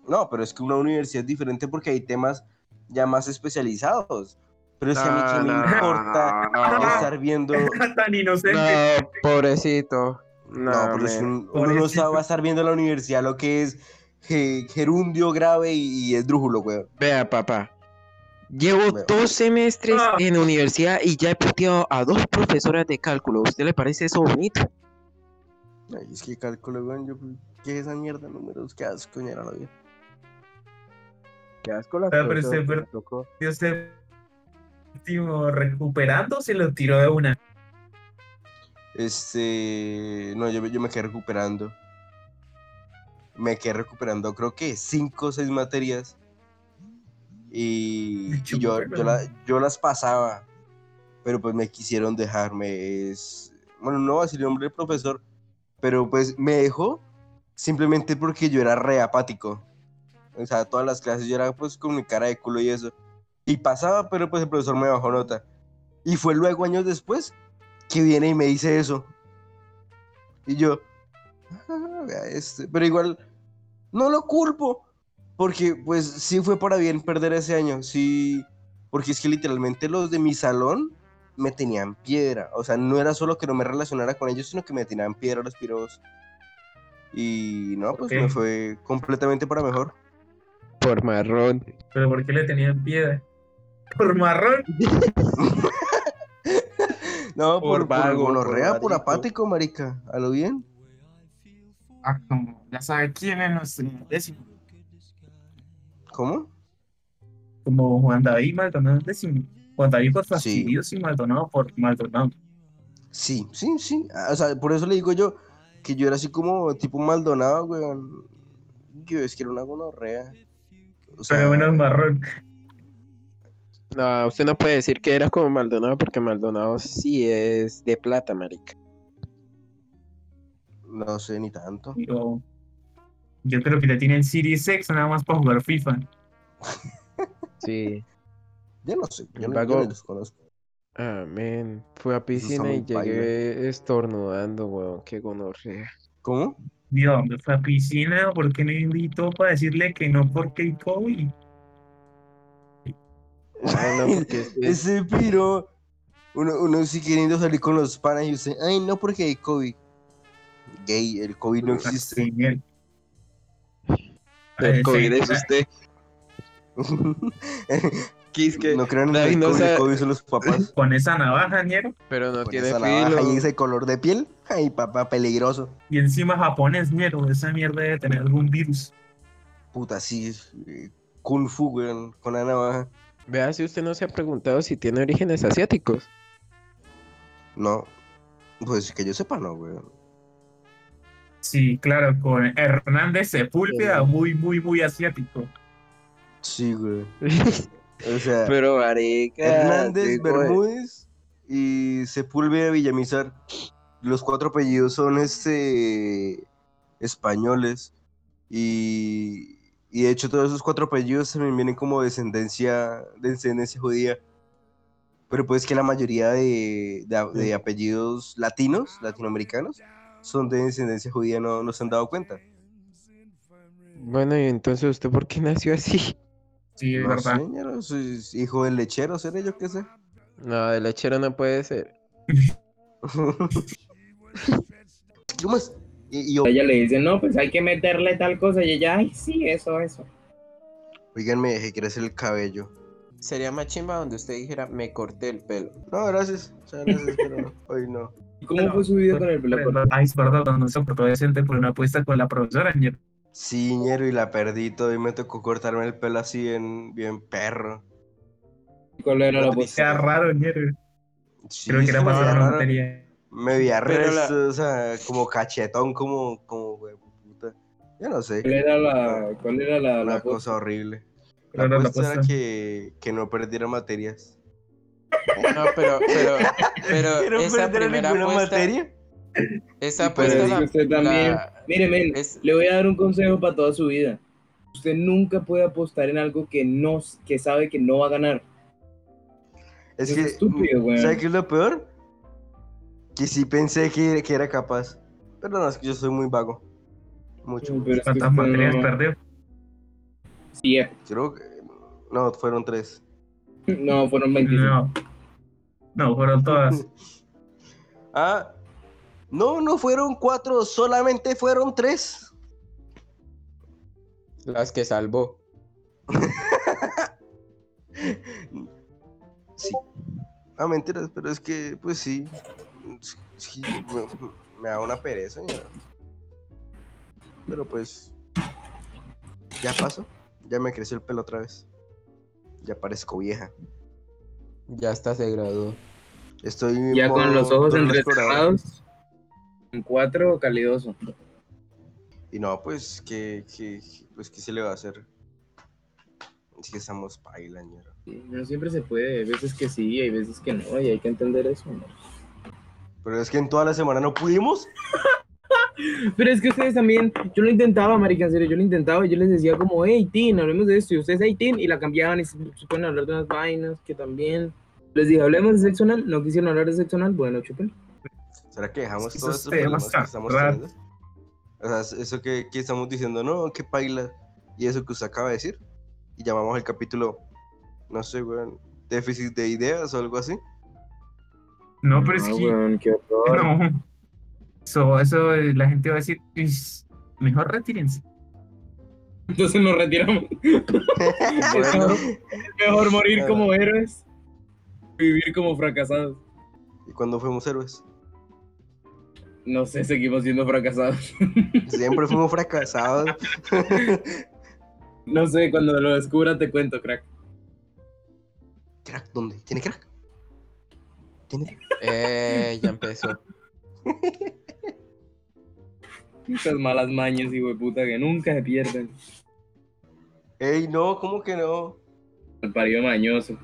No, pero es que una universidad es diferente porque hay temas ya más especializados. Pero es que a mí qué me No, no, importa no, no. estar viendo... [laughs] Tan inocente. No, pobrecito. No, No, pero es que men. un- uno no va a estar viendo en la universidad lo que es ge- gerundio grave y, y esdrújulo, weón. Vea, papá. Llevo dos semestres Ah. en universidad y ya he puteado a dos profesoras de cálculo. ¿A usted le parece eso bonito? Ay, es que cálculo, weón, yo... ¿Qué es esa mierda de números? Qué asco, ñera, la vida. Qué asco Ah, pero usted tocó. Dios séptimo recuperando se lo tiró de una. Este, no, yo, yo me quedé recuperando. Me quedé recuperando, creo que cinco o seis materias. Y, y yo, yo, la- yo las pasaba, pero pues me quisieron dejarme. Es, bueno, no va a decir el nombre del profesor, pero pues me dejó simplemente porque yo era re apático. O sea, todas las clases yo era pues con mi cara de culo y eso. Y pasaba, pero pues el profesor me bajó nota. Y fue luego, años después, que viene y me dice eso. Y yo, "Ah, este", pero igual, no lo culpo, porque pues sí fue para bien perder ese año, sí, porque es que literalmente los de mi salón me tenían piedra, o sea, no era solo que no me relacionara con ellos, sino que me tenían piedra los piros. Y no, pues me fue completamente para mejor. Por marrón. Pero ¿por qué le tenían piedra? Por marrón. [laughs] No, Por por, por vago, por gonorrea, por apático, marica, a lo bien. Ah, como ya sabe quién es nuestro décimo. ¿Cómo? Como Juan David Maldonado décimo. Juan David por Sí. fastidioso y Maldonado por Maldonado. Sí, sí, sí. O sea, por eso le digo yo que yo era así como tipo Maldonado, weón. Yo es que era una gonorrea. O sea, Pero bueno, es marrón. No, usted no puede decir que era como Maldonado porque Maldonado sí es de plata, marica. no sé ni tanto. Yo, yo creo que le tienen Series X nada más para jugar FIFA. Sí. Yo no sé, yo no, Vago. yo no los conozco. Amén. Fui a piscina y llegué estornudando, weón. Qué gonorrea. ¿Cómo? Dios, me fue a piscina, ¿por qué no invitó para decirle que no porque hay COVID? Ah, no, porque es- [laughs] es- Ese piro. Uno, uno sí queriendo salir con los panas y usted, ay, no, porque hay COVID. Gay, el COVID no existe. Sí, miel. el sí. COVID es usted. [laughs] [laughs] No crean en no el COVID son los papás. [laughs] Con esa navaja, ñero. Pero no Con tiene esa navaja filo. y ese color de piel. Ay, papá, peligroso. Y encima japonés, ñero. Esa mierda debe tener algún virus. Puta, sí. eh, Kung Fu, weón, con la navaja. Vea si usted no se ha preguntado si tiene orígenes asiáticos. No. Pues que yo sepa, no, weón. Sí, claro, con Hernández Sepúlveda, muy, muy, muy asiático. Sí, güey. [laughs] O sea, Pero marica. Hernández. Bermúdez y Sepúlveda Villamizar. Los cuatro apellidos son este españoles. Y, y de hecho todos esos cuatro apellidos también vienen como descendencia, de descendencia judía. Pero pues que la mayoría de, de- de apellidos latinos, latinoamericanos, son de descendencia judía, no, no se han dado cuenta. Bueno, y entonces usted por qué nació así? Sí, es No verdad. soy hijo del lechero, seré yo qué sé. No, de lechero no puede ser. [laughs] ¿Qué más? Y, y Ella le dice, no, pues hay que meterle tal cosa. Y ella, ay, sí, eso, eso. oigan, me dejé crecer el cabello. Sería más chimba donde usted dijera, me corté el pelo. No, gracias. Muchas gracias, pero no, [laughs] hoy no. ¿Y cómo fue su vida con el pelo? Ay, es verdad, no se portó decente por una apuesta con la profesora. Sí, ñero, y la perdí todo y me tocó cortarme el pelo así bien, bien perro. ¿Cuál era la posición? Era raro, ñero. Sí, Creo que era para la raro. materia. Me veía Pero la- resto, o sea, como cachetón, como, como, güey, puta. Yo no sé. ¿Cuál era la, cuál era la, Una la cosa horrible. La Era la apuesta era que, que no perdiera materias. No, pero, pero, [laughs] pero Que no esa perdiera primera ninguna apuesta, materia. esa Pero apuesta es la, Mire, men, es- le voy a dar un consejo para toda su vida. Usted nunca puede apostar en algo que no, que sabe que no va a ganar. Es Es que, estúpido, güey. ¿sabes qué es lo peor? Que sí pensé que, que era capaz. Pero no, es que yo soy muy vago. Mucho. Pero es que ¿Cuántas materias no- perdió? Sí, eh. Creo que. No, fueron tres. [laughs] no, fueron 25. No. No, fueron todas. [laughs] Ah, no, no fueron cuatro, solamente fueron tres. las que salvó. [laughs] Sí. Ah, mentiras, pero es que, pues sí. sí, me, me da una pereza. ya. Pero pues. Ya pasó. Ya me creció el pelo otra vez. Ya parezco vieja. Ya hasta se graduó. Estoy. Ya con los ojos entrecerrados. En cuatro, calidoso. Y no, pues, que, que, pues, ¿qué se le va a hacer? Es que estamos paila. Sí, No siempre se puede. Hay veces que sí, hay veces que no. Y hay que entender eso. ¿no? Pero es que en toda la semana no pudimos. [laughs] Pero es que ustedes también, yo lo intentaba, marica, serio, yo lo intentaba y yo les decía como, hey, Tin, hablemos de esto, y ustedes, hey, Tin, y la cambiaban y se, se ponen a hablar de unas vainas que también, les dije, hablemos de sexo anal, no quisieron hablar de sexo anal, bueno, chupen. ¿Será que dejamos Es que todos esos problemas que estamos teniendo? O sea, eso que, que estamos diciendo, no, qué paila. Y eso que usted acaba de decir. Y llamamos el capítulo, no sé, weón, déficit de ideas o algo así. No, pero es No, que. weón, qué horror. No. Eso, eso eh, la gente va a decir, "Ish, mejor retírense. Entonces nos retiramos. [laughs] Bueno, Mejor morir como héroes, vivir como fracasados. y cuando fuimos héroes, No sé, seguimos siendo fracasados. [laughs] siempre fuimos fracasados. [laughs] No sé, cuando lo descubra te cuento, crack. ¿Crack dónde? ¿Tiene crack? ¿Tiene crack? Eh, ya empezó. Esas malas mañas, hijo de puta, que nunca se pierden. Ey, no, ¿cómo que no? El parido mañoso.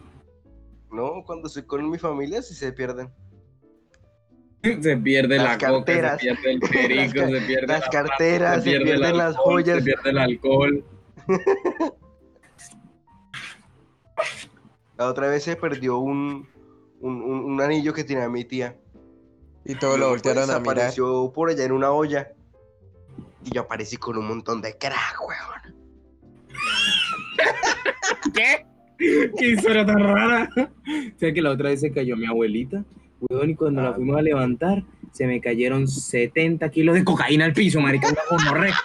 No, cuando estoy con mi familia sí se pierden. [laughs] Se pierde Las la coca, carteras. se pierde el [laughs] perico, Las se pierde las la carteras, plata, se pierden el las joyas. Se pierde el alcohol. [laughs] La otra vez se perdió un, un, un- un anillo que tenía mi tía. Y todos lo voltearon a mirar. Apareció por allá en una olla. Y yo aparecí con un montón de crack, weón. ¿Qué? ¿Qué historia tan rara? O sea que la otra vez se cayó mi abuelita, weón, y cuando Ah, la fuimos a levantar, se me cayeron 70 kilos de cocaína al piso, marica, una gonorrea.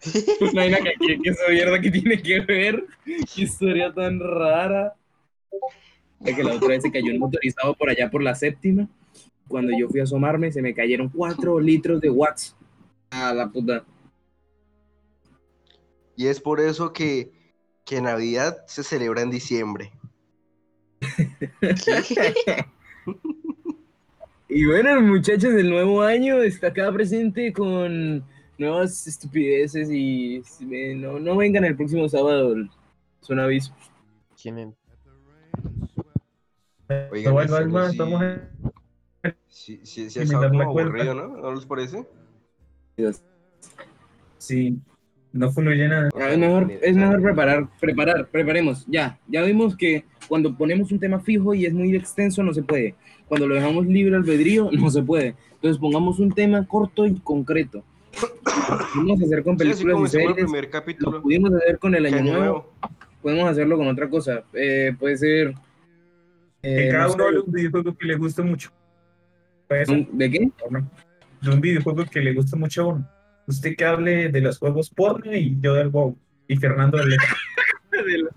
[laughs] Pues no hay que, que, que esa mierda que tiene que ver. Qué historia tan rara. Sea que la otra vez se cayó un motorizado por allá por la séptima. Cuando yo fui a asomarme, se me cayeron 4 litros de watts. A la puta. Y es por eso que, que Navidad se celebra en diciembre. [laughs] [laughs] Y bueno, muchachos del nuevo año está acá presente con nuevas estupideces y eh, no, no vengan el próximo sábado. Es un aviso. ¿Quién Oigan, No, este igual, sí- estamos en- Sí, como aburrido, ¿no? ¿No les parece? Sí, no fluye nada. Es mejor, es mejor preparar, preparar, preparemos. Ya, ya vimos que cuando ponemos un tema fijo y es muy extenso no se puede. Cuando lo dejamos libre albedrío [laughs] no se puede. Entonces pongamos un tema corto y concreto. [coughs] Lo pudimos hacer con Sí, películas y hicimos el series, primer lo pudimos hacer con el año año nuevo, nuevo. podemos hacerlo con otra cosa. Eh, puede ser... Eh, cada no uno sé, de un videojuego que le guste mucho. ¿De qué? De un videojuego que le guste mucho a uno. Usted que hable de los juegos porno y yo del WoW. Y Fernando del [laughs] De los-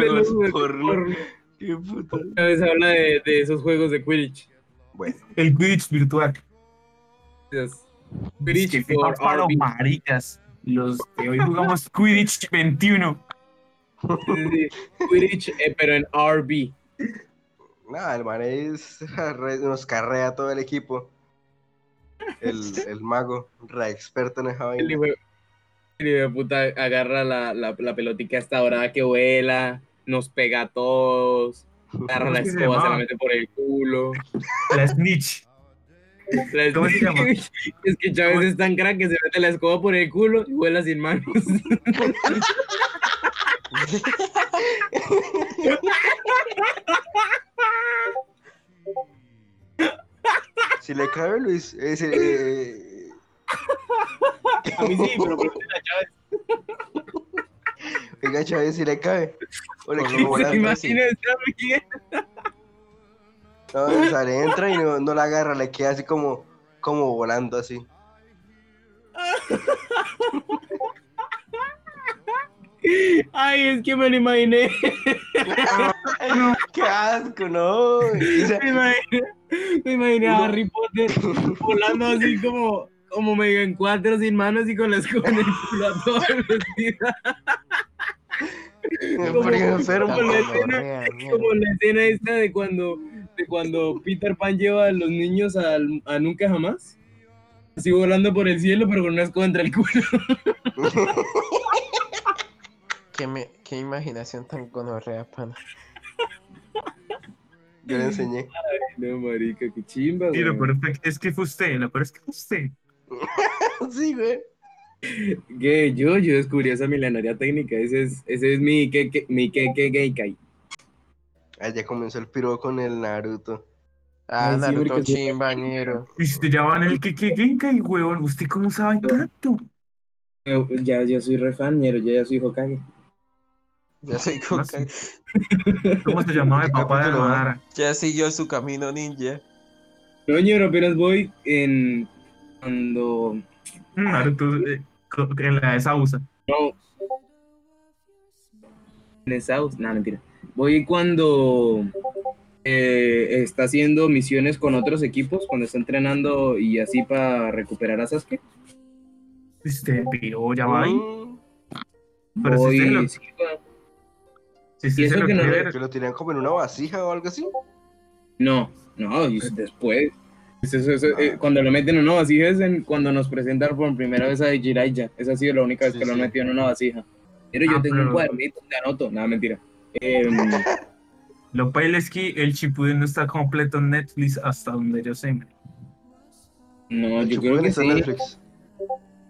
de los juegos porno. porno. Qué puta. Una vez habla de, de esos juegos de Quidditch. Bueno, El Quidditch virtual. Dios. Que Quidditch FIFA for para RB. maricas. Los que hoy jugamos [laughs] Quidditch 21. Sí, sí, sí. Quidditch, eh, pero en RB. nada, el man es, nos carrea todo el equipo. el, el mago, re experto en esa El vaina. hijo de- el hijo de puta agarra la, la, la pelotica esta dorada que vuela, nos pega a todos, agarra ¿Cómo la es escoba, se la mete por el culo. La snitch. La- ¿Cómo se llama? Es que Chávez es tan crack que se mete la escoba por el culo y vuela sin manos. Si le cabe, Luis, ese, eh, A mí sí, pero pregúntale a Chávez. Oiga, Chávez, si le cabe. O le [laughs] Por menos. Imagínate a. No, o sea, le entra y no, no la agarra, le queda así como, como volando así. [laughs] Ay, es que me lo imaginé. [laughs] ¡Qué asco, no! Me imaginé, me imaginé a Harry Potter volando así como, como medio en cuatro sin manos y con la escoba en el culo a toda. Como- ponía enfermo. como la escena-. Como la escena esta de cuando, de cuando Peter Pan lleva a los niños al- a Nunca Jamás. Así volando por el cielo, pero con una escoba entre el culo. [laughs] ¿Qué, me- qué imaginación tan gonorrea, pana. Yo le enseñé. No, marica, qué chimba, Sí, lo güey. peor es que fue usted, lo peor es que fue usted. [laughs] Sí, güey. Que yo, yo descubrí esa milenaria técnica. Ese es, ese es mi que, que- mi que, que, gay kai. Allá comenzó el piro con el Naruto. Ah, Ay, Naruto sí. chimbañero. Y usted ya va en el que que Genkai, huevón. ¿Usted cómo sabe tanto? Yo- Ya, ya soy re fan, ñero, yo ya soy Hokage. Ya soy No sé. [laughs] ¿Cómo se llamaba el ¿Qué [laughs] papá de? Madara? Ya siguió su camino ninja. No, ñero, apenas voy en. Cuando. Naruto eh, co- en la de Sausa. No. En el South. No, mentira. Voy cuando. eh, está haciendo misiones con otros equipos, cuando está entrenando y así para recuperar a Sasuke. Este piro ya va ahí. Mm, Pero si Voy. usted lo- sí, Si eso lo que no- que lo tiran como en una vasija o algo así. No, no, y después. Eso- eso- eso, eh, cuando lo meten en una vasija es en- cuando nos presentan por primera vez a Jiraiya. Esa ha sido la única vez Sí, que lo han metido en una vasija. Pero yo Ah, tengo un cuadernito donde anoto. Nada, mentira. Em, [laughs] lo paila es que el Shippuden no está completo en Netflix hasta donde yo sé. no, El yo creo que está en sí. Netflix.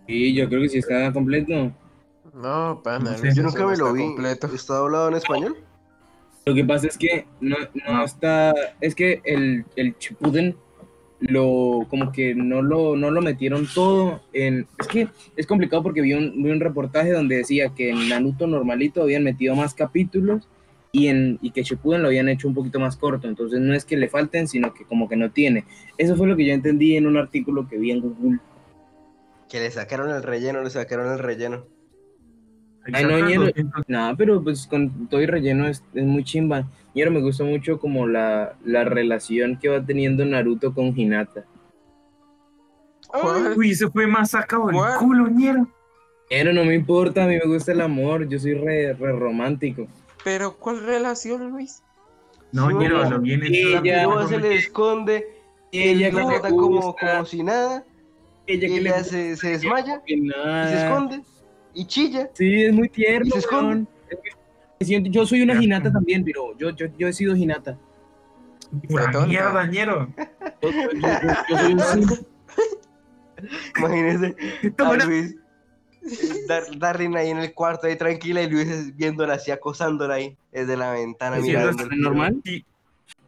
Sí, yo creo que sí está completo. No, pana. No sé. Luis, Yo nunca me lo vi. completo. ¿Está doblado en español? Lo que pasa es que no, no No. está. Es que el, el Shippuden lo como que no lo, no lo metieron todo en. Es que es complicado porque vi un, vi un reportaje donde decía que en Naruto normalito habían metido más capítulos y, en, y que Shippuden lo habían hecho un poquito más corto. Entonces no es que le falten, sino que como que no tiene. Eso fue lo que yo entendí en un artículo que vi en Google. Que le sacaron el relleno, le sacaron el relleno. Ay, no, Sacan ñero. 200 Nada, pero pues con todo y relleno es, es muy chimba. Y ahora me gusta mucho como la, la relación que va teniendo Naruto con Hinata. ¿Cuál? Uy, se fue más sacado del ¿Cuál? culo, ñero. Pero no me importa, a mí me gusta el amor, yo soy re, re romántico. Pero, ¿cuál relación, Luis? No, Sí, ñero, bueno. lo viene. Sí, La ya. piroa se le esconde, Ella él la como, como si nada, ella que ella se, se desmaya y se esconde y chilla. Sí, es muy tierno. Y se esconde. Siento- yo soy una Ya. Hinata también, pero yo, yo, yo he sido Hinata. Pura Tonta. mierda, ñero. Yo, yo- yo- yo soy un simp. Imagínense a Luis, Dar- Darlene ahí en el cuarto, ahí tranquila, y Luis viéndola así, acosándola ahí, desde la ventana. ¿es normal? Sí,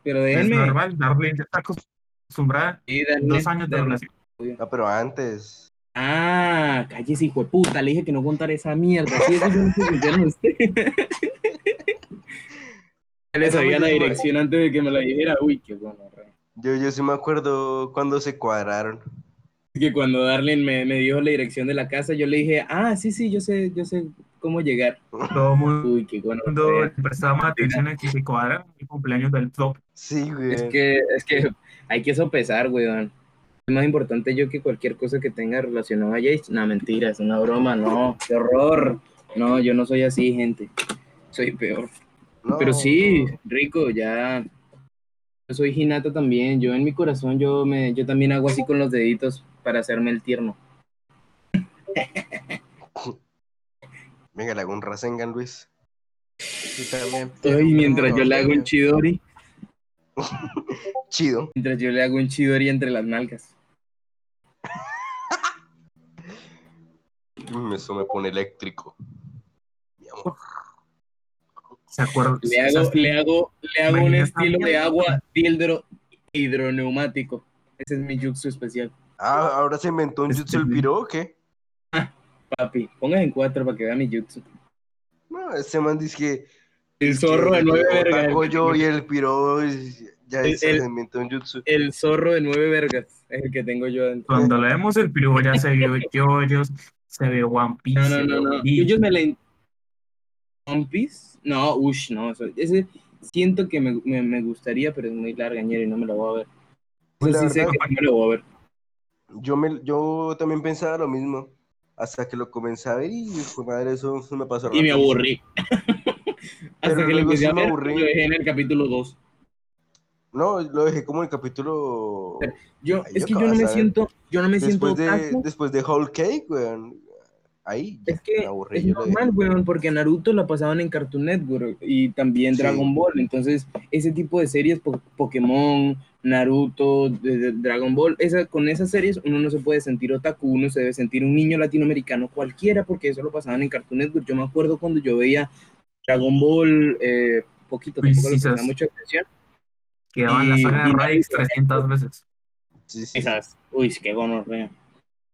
Pero es déjenme. normal, Darlene ya está acostumbrada. Sí, Dos años de relación. No, pero antes. Ah, cállese, hijo de puta. Le dije que no contara esa mierda. Sí, eso yo no sé Le [laughs] sabía la dirección antes de que me la dijera. Uy, qué bueno. re. Yo, yo sí me acuerdo cuando se cuadraron. Es que cuando Darlene me, me dijo la dirección de la casa, yo le dije, ah, sí, sí, yo sé, yo sé cómo llegar. Todo mundo Uy, qué bueno. le prestaba más atención a que se cuadra el cumpleaños del top. Sí, güey. Es que, es que hay que sopesar, weón. Es más importante yo que cualquier cosa que tenga relacionado a Jace. No, mentira, es una broma, no. Qué horror. No, yo no soy así, gente. Soy peor. No, Pero sí, rico, ya. Yo soy Hinata también. Yo en mi corazón, yo me, yo también hago así con los deditos para hacerme el tierno. [laughs] Venga, le hago un Rasengan, Luis. Y también Y tiene mientras yo le hago un chidori, [laughs] Chido. mientras yo le hago un chidori entre las nalgas. Eso me pone eléctrico. Mi amor. ¿Se acuerdan? Le hago, le hago, le hago un estilo de agua hidro, hidroneumático. Ese es mi jutsu especial. Ah, ahora se inventó un Este- jutsu el piro, ¿o qué? Papi, pongas en cuatro para que vea mi jutsu. No, este man dice que. El zorro de nueve vergas. Otaku yo y el piro es- ya El- se inventó un jutsu. El zorro de nueve vergas es el que tengo yo adentro. Cuando leemos el pirujo ya se vio yoyos, se ve One Piece. No, no, no, no. Bleach. Yo me la... ¿One Piece? No, ush, no. eso- ese siento que me, me, me gustaría, pero es muy larga, ñero, y no me lo voy a ver. Pues sí sé que no me lo voy a ver. Yo, me, yo también pensaba lo mismo. Hasta que lo comencé a ver y fue madre, eso me pasó Y me rápido. aburrí. [laughs] Hasta Pero que lo empecé sí a me ver, aburrí. lo dejé en el capítulo 2. No, lo dejé como en el capítulo. Yo, Ay, es que yo no de me saber. siento, yo no me siento Después de, otaku. después de Whole Cake, weón. Ahí ya Es que me aburrí. es normal, weón, porque Naruto la pasaban en Cartoon Network y también Sí. Dragon Ball. Entonces, ese tipo de series, po- Pokémon, Naruto, de- de- Dragon Ball, esa, con esas series uno no se puede sentir otaku, uno se debe sentir un niño latinoamericano cualquiera, porque eso lo pasaban en Cartoon Network. Yo me acuerdo cuando yo veía Dragon Ball, eh, poquito, tampoco mucha atención. Que daban la y- saga de y Naruto. 300 veces. Sí, sí. Esas, uy, qué gonorrea.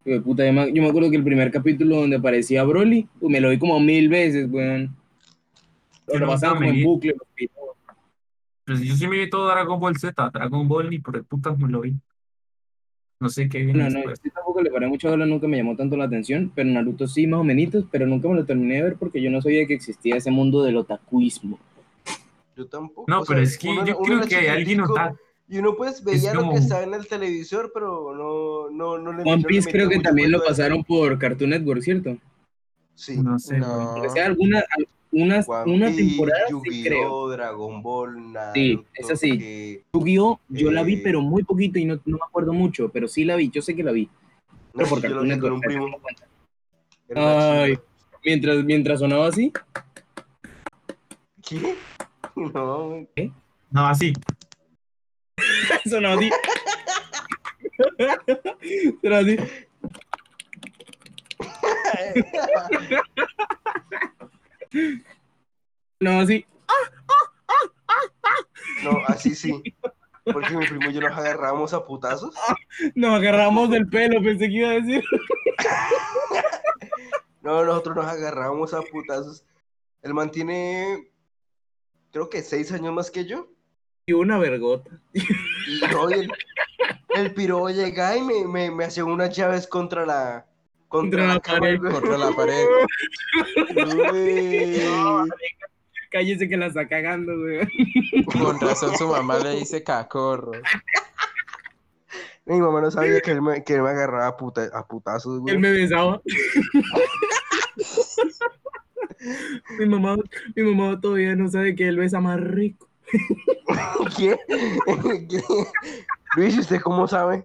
Yo me, yo me acuerdo que el primer capítulo donde aparecía Broly, pues, me lo vi como mil veces, weón. Lo nunca pasaba como en bucle. Pues yo sí me vi todo Dragon Ball Z, Dragon Ball ni por el putas me lo vi. No sé qué viene No, no, yo tampoco le paré mucho bola, nunca me llamó tanto la atención, pero Naruto sí, más o menos, pero nunca me lo terminé de ver porque yo no sabía que existía ese mundo del otakuismo. Yo tampoco. No, o pero sea, es que uno- yo uno creo que hay alguien otaku. Y uno pues veía lo como- que estaba en el televisor, pero no, no, no le One no Piece creo que también lo pasaron por Cartoon Network, ¿cierto? Sí. No sé, No. Aunque sea alguna, una, One una Piece, temporada, sí Yu-Gi-Oh, creo. Dragon Ball, Naruto. Sí, esa sí. que- Yu-Gi-Oh! yo la vi, Eh. pero muy poquito y no, no me acuerdo mucho, pero sí la vi, yo sé que la vi. No, Pero por yo lo Cartoon vi con un Network. Ay, mientras, mientras sonaba así, ¿Qué? [laughs] No, güey. No, así. sonaba así. así. No, así. No, así sí. Porque mi primo y yo nos agarrábamos a putazos. Nos agarramos del pelo, pensé que iba a decir. [laughs] No, nosotros nos agarrábamos a putazos. El man tiene, creo que seis años más que yo. Y una vergota. Y no, y el, el piro llega y me, me, me hacía unas llaves contra la, Contra la pared. Contra la pared. [laughs] Cállese que la está cagando, güey. Con razón su mamá le dice cacorro. Mi mamá no sabía que él me, que él me agarraba a, puta- a putazos, güey. Él me besaba. [laughs] mi mamá, mi mamá todavía no sabe que él besa más rico. [laughs] ¿Qué? [laughs] ¿Qué? Luis, ¿y ¿usted cómo sabe?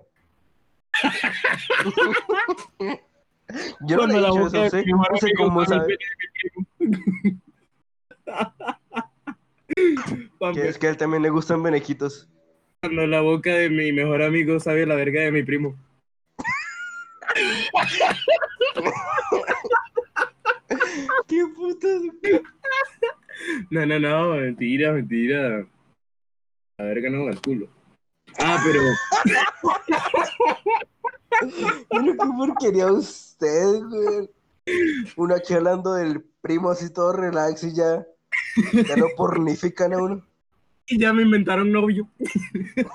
Yo no le he la dicho boca eso, de ¿usted, mi mejor ¿usted amigo cómo sabe? Que es que a él también le gustan benequitos. Cuando la boca de mi mejor amigo sabe la verga de mi primo. ¿Qué putas? No, no, no, mentira, mentira. La verga no, al culo. Ah, pero [laughs] Bueno, qué porquería usted, güey. Uno aquí hablando del primo así todo relax y ya. Ya lo pornifican a uno. ya me inventaron novio. [laughs]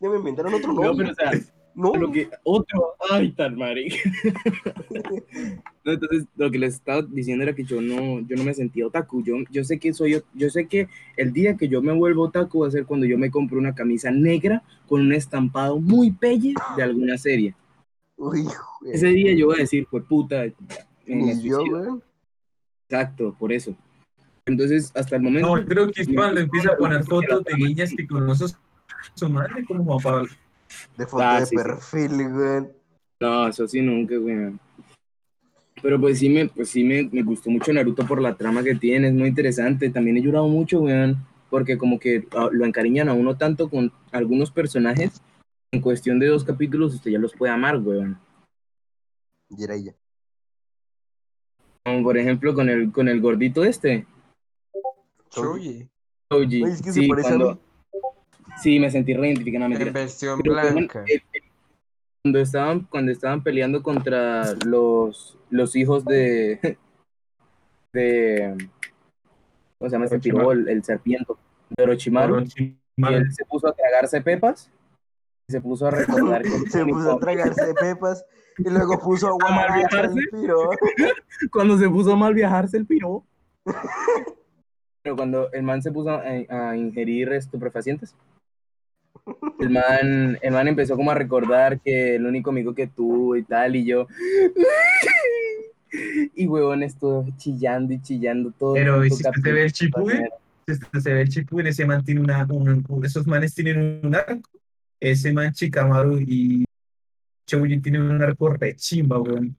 Ya me inventaron otro No, nombre. pero o sea, No, lo que otro, ay, tan marica. [laughs] No, entonces, lo que les estaba diciendo era que yo no, yo no me sentía otaku. Yo, yo sé que soy, yo sé que el día que yo me vuelvo otaku va a ser cuando yo me compro una camisa negra con un estampado muy pelle de alguna serie. Uy, Ese día yo voy a decir, pues puta, me Ni yo, suicido". güey. Exacto, por eso. Entonces, hasta el momento. No, creo que es cuando empieza a poner fotos de niñas que conoces su madre como Juan Pablo. De foto Ah, de sí, sí. perfil, weón. No, eso sí nunca, güey. Pero pues sí me, pues sí me, me gustó mucho Naruto por la trama que tiene, es muy interesante. También he llorado mucho, weón, porque como que ah, lo encariñan a uno tanto con algunos personajes. En cuestión de dos capítulos usted ya los puede amar, weón. Y era ella. Como por ejemplo con el, con el gordito este. Toji. Ay, es que sí, se parece a cuando- mí. Sí, me sentí reidentificado, no, En mentira. versión Pero, weón, blanca. eh, eh, cuando estaban, cuando estaban peleando contra los, los hijos de, [laughs] de, ¿cómo se llama este Orochimaru. piro? El, el serpiento, de Orochimaru, y él se puso a tragarse pepas, y se puso a recordar [laughs] que Se puso a tragarse pepas y luego puso [laughs] a mal el viajarse. piro. cuando se puso a mal viajarse el piro. Pero cuando el man se puso a, a ingerir estupefacientes, el man, el man empezó como a recordar que el único amigo que tuvo y tal, y yo. [laughs] Y huevón estuvo chillando y chillando todo. Pero, el ¿y puto si usted ve el Shippuden? Este, se ve el Shippuden, ese man tiene una, un- un- esos manes tienen un arco, ese man Chikamaru y Choji tienen un arco re chimba, weón.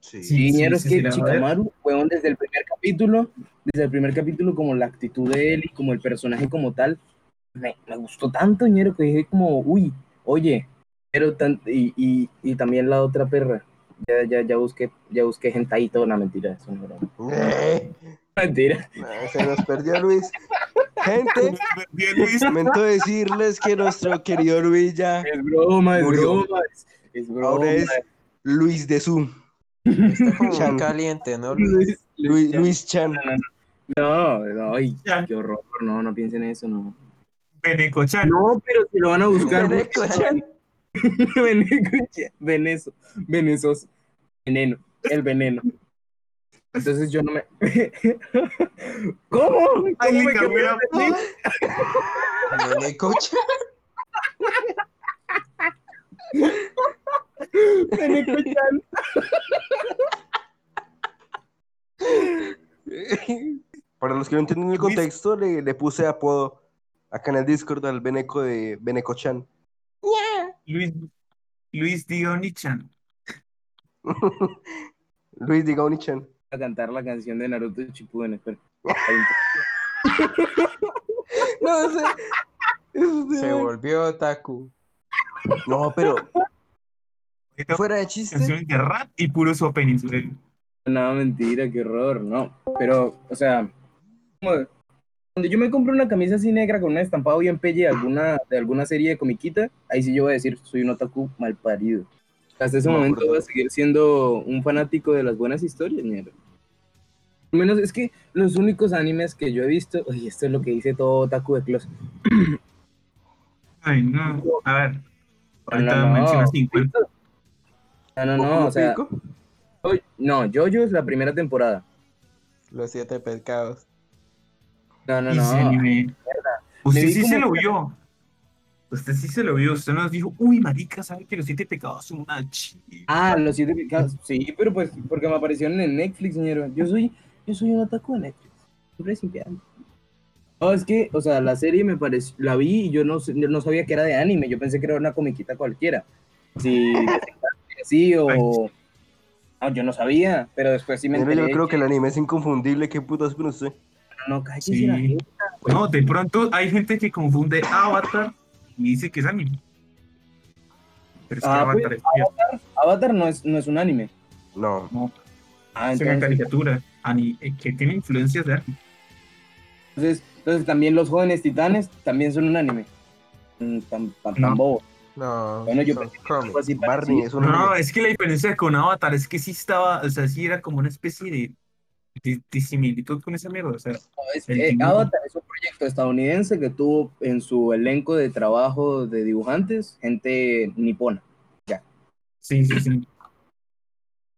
Sí. Sí. Sí, es sí, que. Chikamaru, huevón, desde el primer capítulo, desde el primer capítulo, como la actitud de él y como el personaje como tal, me, me gustó tanto, ñero, que dije como, uy, oye, pero tan, y, y, y también la otra perra, ya, ya, ya busqué, ya busqué gente ahí, toda una mentira, eso no era Eh, [laughs] mentira. no, se nos perdió Luis. Gente, Bien, Luis. lamento decirles que nuestro querido Luis ya Es broma, es Murió. broma, es, es broma. ahora es Luis de Su. Está como Chan. caliente, ¿no? Luis? Luis, Luis, Luis Chan. No, no, ay, Ya. qué horror, no, no piensen eso, no. Beneco-chan. No, pero si lo van a buscar. Beneco Chan. Veneco, [laughs] Venezo, Venezos, veneno, el veneno. Entonces yo no me. [laughs] ¿Cómo? ¿Cómo Ay, me cambió coche. Veneco-chan? Para los que no entienden el contexto, le, le puse apodo acá en el Discord al Beneco de Beneco Chan. Luis, Luis Dioni-chan. [laughs] Luis diga Chan. A cantar la canción de Naruto Shippuden, espera. [laughs] No sé. Se volvió Taku. No, pero fuera de chiste. Canciones de rap y puros openings. No, mentira, qué horror, no. Pero, o sea, como- cuando yo me compro una camisa así negra con un estampado bien pelle de alguna, de alguna serie de comiquita, ahí sí yo voy a decir, soy un otaku mal parido. Hasta ese No, momento voy a seguir siendo un fanático de las buenas historias, ñero. Al menos es que los únicos animes que yo he visto, oye, esto es lo que dice todo otaku de closet. [clears throat] Ay, no. A ver. Ahorita No, no, no. menciona 50. No, no, no, o sea, no, Jojo es la primera temporada. Los siete pescados. No, no, Y no. anime. Usted Me sí se lo vio. Usted sí se lo vio. Usted nos dijo, uy, marica, ¿sabe que los siete pecados son una chimba? Ah, los siete pecados. Sí, pero pues porque me aparecieron en Netflix, señor. Yo soy, yo soy un otaku de Netflix. Siempre sin piedad. No, es que, o sea, la serie me pareció, la vi y yo no, no sabía que era de anime. Yo pensé que era una comiquita cualquiera. Sí, [laughs] sí o. No, yo no sabía, pero después sí me enteré. yo creo que el anime es inconfundible. ¿Qué putas pero usted? No, Sí. la. No, de pronto hay gente que confunde Avatar y dice que es anime. Pero es que Ah, Avatar pues, es Avatar no es, no es un anime. No. no, Ah, es una entonces, caricatura ani- eh, que tiene influencias de anime. entonces, entonces también los jóvenes titanes también son un anime. Tan, tan, tan No. bobo. No, Bueno, yo pensé que así Barney es un No, anime. es que la diferencia con Avatar es que sí estaba, o sea, sí era como una especie de, de, de similitud con esa mierda. O sea, No, es- eh, dibujo. Avatar es un proyecto estadounidense que tuvo en su elenco de trabajo de dibujantes gente nipona. sí, sí, sí.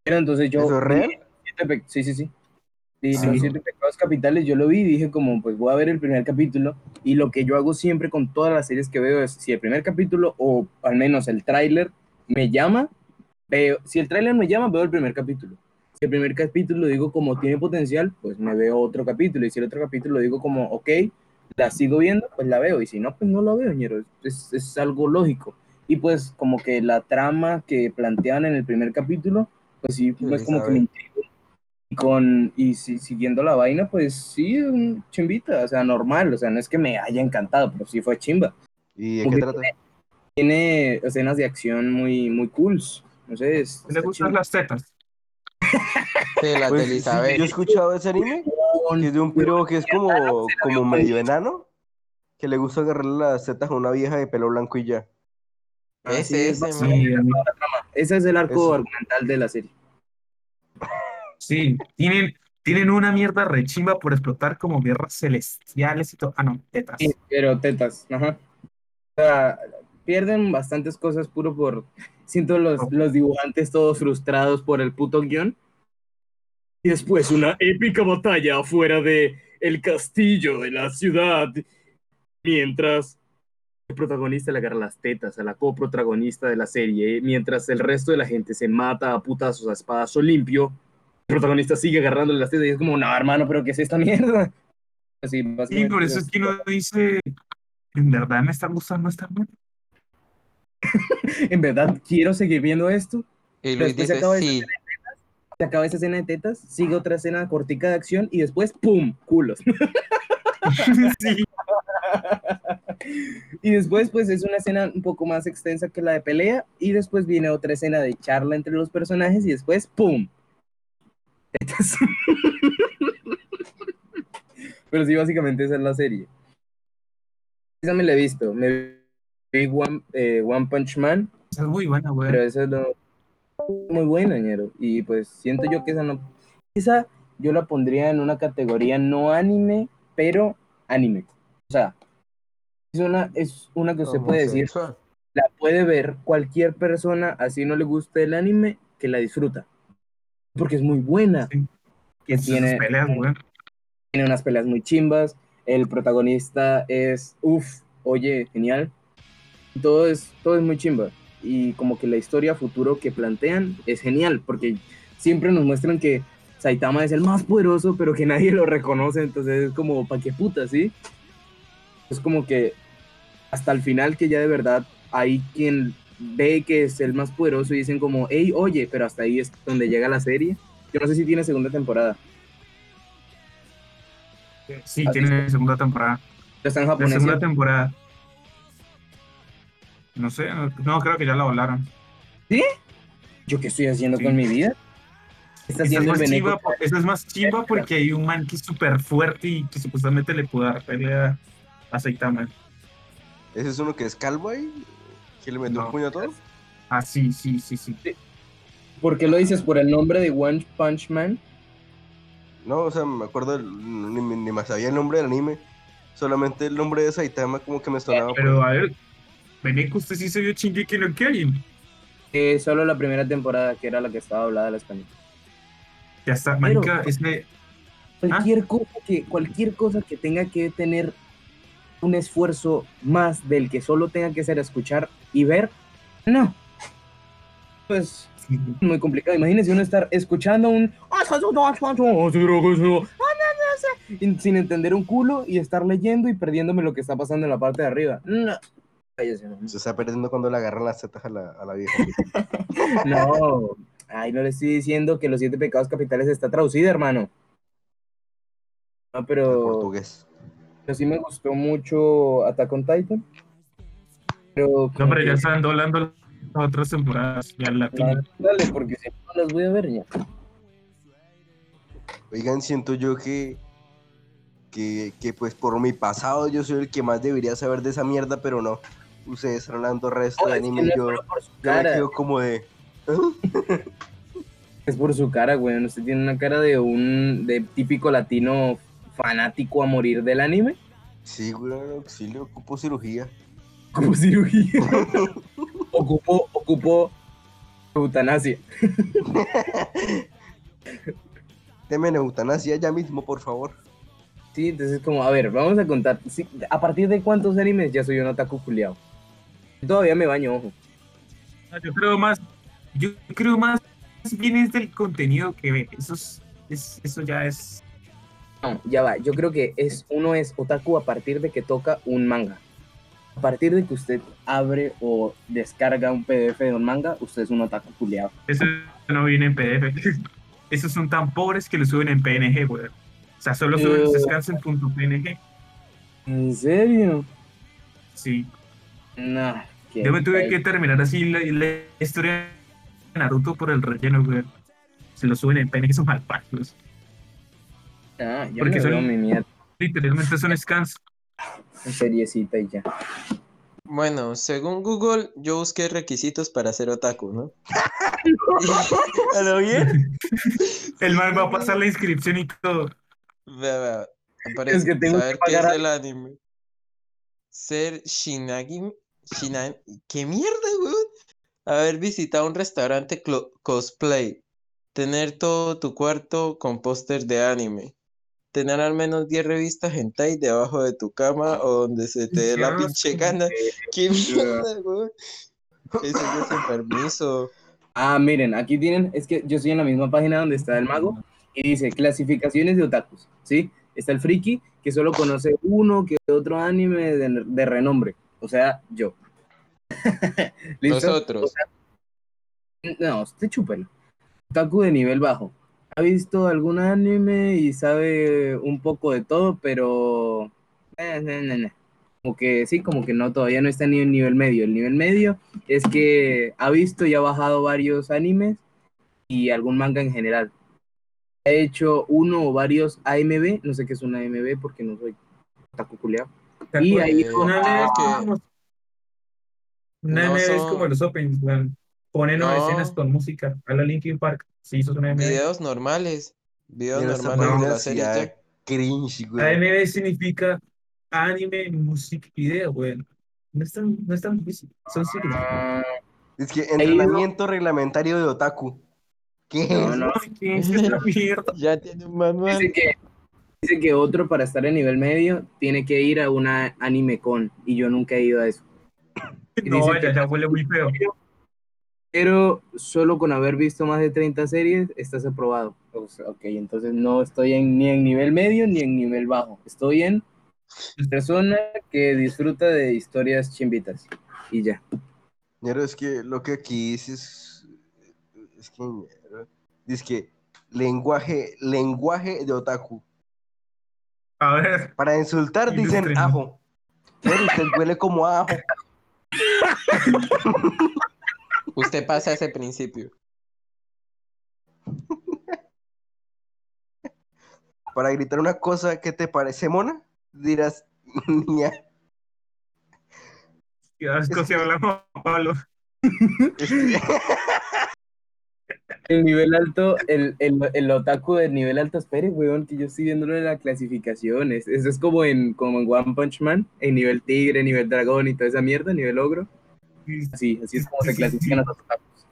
Pero entonces yo. ¿Eso es real? Sí, sí, sí. Y Sí. los siete pecados capitales yo lo vi y dije como pues voy a ver el primer capítulo y lo que yo hago siempre con todas las series que veo es si el primer capítulo o al menos el tráiler me llama, veo, si el tráiler me llama veo el primer capítulo. El primer capítulo digo como tiene potencial, pues me veo otro capítulo y si el otro capítulo digo como ok, la sigo viendo, pues la veo y si no, pues no la veo, ñero. Es, es algo lógico. Y pues como que la trama que planteaban en el primer capítulo, pues sí, Sí, pues como que me intrigó. Y con, y si- siguiendo la vaina, pues sí, un chimbita, o sea, normal, o sea, no es que me haya encantado, pero sí fue chimba. ¿Y de qué trata? Tiene escenas de acción muy, muy cool, no sé, es, ¿Le está gustan chimba. las tetas? Sí, las Pues, de sí, Elizabeth. yo he escuchado ese anime, que es de un piro que es como, como medio enano, que le gusta agarrarle las tetas a una vieja de pelo blanco y ya. Ah, sí, Ese, es ese, Ese es el arco Eso. argumental de la serie. sí. Tienen, tienen una mierda rechimba por explotar como guerras celestiales y todo. Ah, no, tetas. Sí, pero tetas, ajá. O sea, pierden bastantes cosas puro por... Siento los, Oh. los dibujantes todos frustrados por el puto guion. Y después una épica batalla afuera de el castillo de la ciudad. Mientras el protagonista le agarra las tetas a la coprotagonista de la serie, mientras el resto de la gente se mata a putazos a espadazo limpio, el protagonista sigue agarrándole las tetas y es como, no, hermano, pero ¿qué es esta mierda? Así, Sí, por eso es que uno dice, ¿en verdad me está gustando esta mierda? [laughs] en verdad quiero seguir viendo esto. Y Luis dice, sí. Se acaba esa escena de tetas, sigue otra escena cortica de acción y después ¡pum! culos. sí. [laughs] y después pues es una escena un poco más extensa que la de pelea y después viene otra escena de charla entre los personajes y después ¡pum! Tetas. [laughs] Pero sí, básicamente esa es la serie. Esa me la he visto. Me vi One, eh, One Punch Man Esa es muy buena, güey. Pero eso es lo muy bueno, ñero. Y pues siento yo que esa no. Esa yo la pondría en una categoría no anime, pero anime. O sea, es una, es una que usted puede decir, la puede ver cualquier persona, así no le guste el anime, que la disfruta. Porque es muy buena. Sí. Que Esas tiene, peleas, tiene unas peleas muy chimbas. El protagonista es, uff, oye, genial. Todo es, todo es muy chimba. Y como que la historia futuro que plantean es genial, porque siempre nos muestran que Saitama es el más poderoso, pero que nadie lo reconoce. Entonces es como, ¿pa' qué puta, sí? Es como que hasta el final que ya de verdad hay quien ve que es el más poderoso y dicen como, hey, oye, pero hasta ahí es donde llega la serie. Yo no sé si tiene segunda temporada. Sí, ¿Has tiene segunda temporada. Está en La japonés. segunda ¿cierto? temporada. No sé, no, creo que ya la volaron. ¿Yo qué estoy haciendo Sí. con mi vida? Está Esa es, más chimba, por- esa es más chimba porque hay un man que es súper fuerte y que supuestamente le puede dar pelea a Saitama. ¿Ese es uno que es calvo ahí? ¿Que le metió No. un puño a todo? Ah, sí, sí, sí, sí. ¿Por qué lo dices? ¿Por el nombre de One Punch Man? No, o sea, me acuerdo, del- ni, ni- ni me sabía el nombre del anime. Solamente el nombre de Saitama como que me sonaba. Pero a ver, Beneco, usted sí se vio Shingeki no Kyojin. Eh, solo la primera temporada, que era la que estaba hablada al español. Ya está, Pero- marica, ese... Cualquier, cosa que, cualquier cosa que tenga que tener un esfuerzo más del que solo tenga que ser escuchar y ver, no. Pues sí, muy complicado. Imagínense uno estar escuchando un sin entender un culo y estar leyendo y perdiéndome lo que está pasando en la parte de arriba. No. Se está perdiendo cuando le agarran las tetas a la, a la vieja. [laughs] No, ay, no le estoy diciendo que los siete pecados capitales está traducida, hermano. No, pero, portugués. pero sí me gustó mucho Attack on Titan. Pero, No, pero ya están doblando las otras temporadas. Ya la Dale, dale, porque si no las voy a ver ya. Oigan, siento yo que, que, que pues por mi pasado yo soy el que más debería saber de esa mierda, pero no. Ustedes hablando resto No, de es anime es yo, por su yo me cara, quedo como de... es por su cara, güey. Usted tiene una cara de un de típico latino fanático a morir del anime. Sí, güey, auxilio, ocupo cirugía. Como cirugía. [laughs] ocupo, ocupo eutanasia. [laughs] Deme en eutanasia ya mismo, por favor. Sí, entonces como, a ver, vamos a contar. sí, ¿A partir de cuántos animes ya soy un otaku culiao? Todavía me baño, ojo. Yo creo más, yo creo más bien es del contenido que ve. Eso, es, es- eso ya es... No, ya va. Yo creo que es uno es otaku a partir de que toca un manga. a partir de que usted abre o descarga un PDF de un manga, usted es un otaku culiado. Eso no viene en PDF. [laughs] Esos son tan pobres que lo suben en PNG, weón. O sea, solo suben los Eh. en punto .png. ¿En serio? Sí. No. Yo me tuve que terminar así la, la historia de Naruto por el relleno, weón. Se lo suben en PNG, son malparidos. Ah, yo porque me son- veo mi mierda Literalmente son scans. en seriecita y ya. Bueno, según Google, yo busqué requisitos para ser otaku, ¿no? [laughs] [laughs] ¿A lo bien? [laughs] El man va a pasar la inscripción y todo. Vea, vea, aparece Es que tengo saber que qué es pagar el anime. Ser Shinagi... ¿Qué mierda, weón? Haber visitado un restaurante cosplay. Tener todo tu cuarto con póster de anime. Tener al menos 10 revistas hentai debajo de tu cama o donde se te dé la pinche gana. ¿Qué mierda, weón? Eso es sin permiso. Ah, miren, aquí tienen, es que yo estoy en la misma página donde está el mago y dice clasificaciones de otakus, ¿sí? Está el friki que solo conoce uno que otro anime de, de renombre, o sea, yo. [laughs] ¿Listo? Nosotros. No, usted chúpelo. Otaku de nivel bajo. Ha visto algún anime y sabe un poco de todo, pero... eh, no. Como que sí, como que no, todavía no está ni en nivel medio. El nivel medio es que ha visto y ha bajado varios animes y algún manga en general. Ha hecho uno o varios AMB, no sé qué es un AMB porque no soy otaku Eh, Una vez que- como- Una No es como los opens, weón. Ponen No. escenas con música. A la Linkin Park. Sí, eso es una MV. Videos normales. Videos normales de la serie ya. Cringe, güey. AMV significa anime music video, weón. No es tan, no es tan difícil. Son siglas. Ah, Es que entrenamiento reglamentario de otaku. ¿Qué No, es? no. Ay, ¿qué es esta mierda? [laughs] Ya tiene un manual. Dice que, dice que otro para estar en nivel medio tiene que ir a una anime con y yo nunca he ido a eso. [laughs] No, dice ya, que- ya huele muy feo. Pero solo con haber visto más de 30 series estás aprobado. O sea, ok, entonces no estoy en- ni en nivel medio ni en nivel bajo. Estoy en [laughs] persona que disfruta de historias chimbitas. Y ya. Ñero, es que lo que aquí dice es. Es que. Dice que lenguaje, lenguaje de otaku. A ver, Para insultar dicen ajo. Pero usted huele como a ajo. Usted pasa ese principio. Para gritar una cosa que te parece mona, dirás niña. qué asco si hablamos, Pablo. [laughs] Es que- El nivel alto, el, el, el otaku del nivel alto, espere, weón, que yo estoy viéndolo en las clasificaciones. Eso es como en, como en One Punch Man, en nivel tigre, nivel dragón y toda esa mierda, nivel ogro. Así, así es como se clasifican los otakus.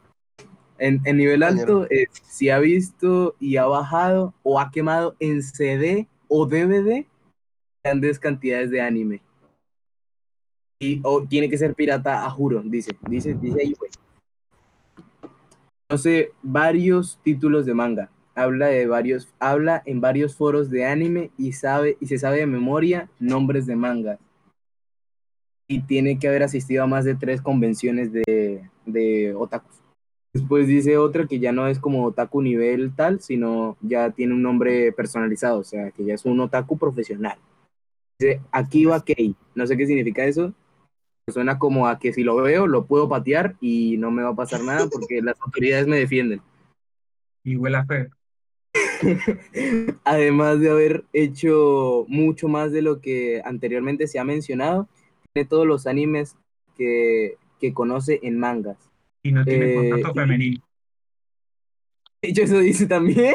En, en nivel alto, es si ha visto y ha bajado o ha quemado en CD o DVD grandes cantidades de anime. Y o tiene que ser pirata, a juro, dice, dice, dice ahí, güey. Conoce varios títulos de manga. Habla de varios, habla en varios foros de anime y sabe, y se sabe de memoria nombres de mangas. Y tiene que haber asistido a más de tres convenciones de, de otakus. Después dice otra que ya no es como otaku nivel tal, sino ya tiene un nombre personalizado, o sea, que ya es un otaku profesional. Dice Akiba Kei. No sé qué significa eso. Suena como a que si lo veo, lo puedo patear y no me va a pasar nada [laughs] porque las autoridades me defienden. Y huele a feo. [laughs] Además de haber hecho mucho más de lo que anteriormente se ha mencionado, tiene todos los animes que, que conoce en mangas. Y no tiene Eh, contacto femenino. [laughs] Hecho, eso dice también.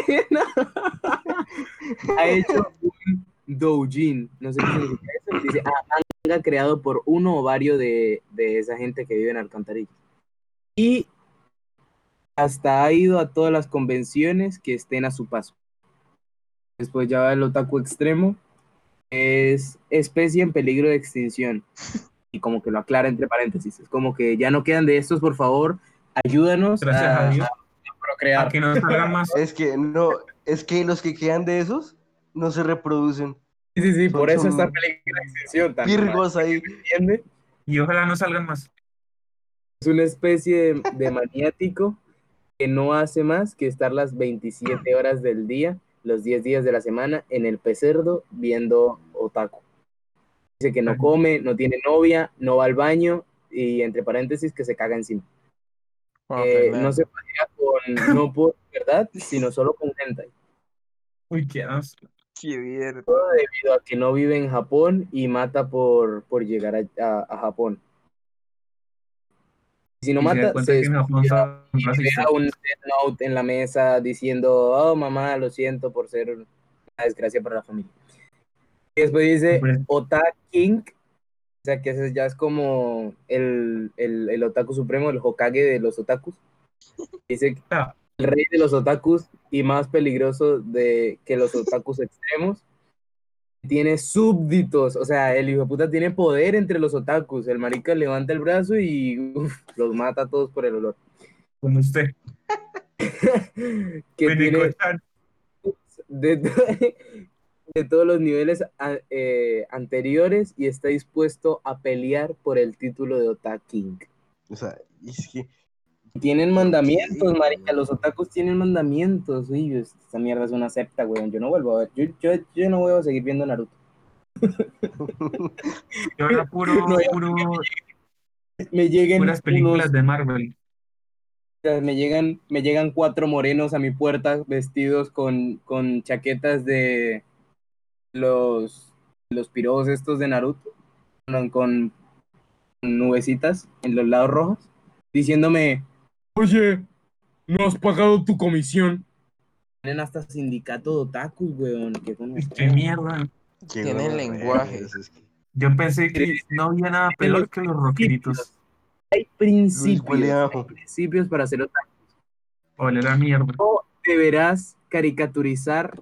ha hecho un doujin. No sé qué significa. Dice, ah, manga creado por uno o varios de, de esa gente que vive en alcantarillas. Y hasta ha ido a todas las convenciones que estén a su paso. Después ya va el otaku extremo. Es especie en peligro de extinción. Y como que lo aclara entre paréntesis. Es como que ya no quedan de estos, por favor. Ayúdanos Gracias a Dios. procrear. A que no salgan [laughs] más. es que no, es que los que quedan de esos no se reproducen. Sí, sí, sí, por eso está peligro de extinción. Virgos ahí. ¿Entiende? Y ojalá no salgan más. Es una especie de, de maniático que no hace más que estar las 27 horas del día, los 10 días de la semana, en el pecerdo viendo otaku. Dice que no come, no tiene novia, no va al baño y entre paréntesis que se caga encima. Juan Eh, no se pareja con, no por verdad, [laughs] sino solo con hentai. Uy, qué asco. Qué mierda. Debido a que no vive en Japón y mata por, por llegar a, a- a Japón. Si no Y se mata, cuenta se que en Japón un note en la mesa diciendo, oh mamá, lo siento por ser una desgracia para la familia. Y después dice. Otaku King, o sea que ese ya es como el, el, el otaku supremo, el Hokage de los otakus. [laughs] Dice que Ah, el rey de los otakus y más peligroso de que los otakus extremos. Tiene súbditos, o sea, el hijo de puta tiene poder entre los otakus. El marica levanta el brazo y uf, los mata a todos por el olor. como usted. [laughs] que tiene de, [laughs] de todos los niveles a- eh, anteriores y está dispuesto a pelear por el título de Otaku King. O sea, es que. Tienen mandamientos, Sí. marica, los otakus tienen mandamientos. Uy, esta mierda es una secta, weón. Yo no vuelvo a ver, yo, yo, yo no voy a seguir viendo Naruto. Y ahora puro, [laughs] No, puro, Me lleguen puras películas unos- de Marvel. me llegan, me llegan cuatro morenos a mi puerta vestidos con, con chaquetas de los, los piros estos de Naruto, con, con nubecitas en los lados rojos, diciéndome, oye, no has pagado tu comisión. Tienen hasta sindicato de otakus, weón. Qué, mierda. qué Tiene gonorrea, lenguaje. es- es que- Yo pensé que no había nada peor que los rockeritos. Hay principios, hay principios para ser otaku. Oler a mierda. deberás caricaturizar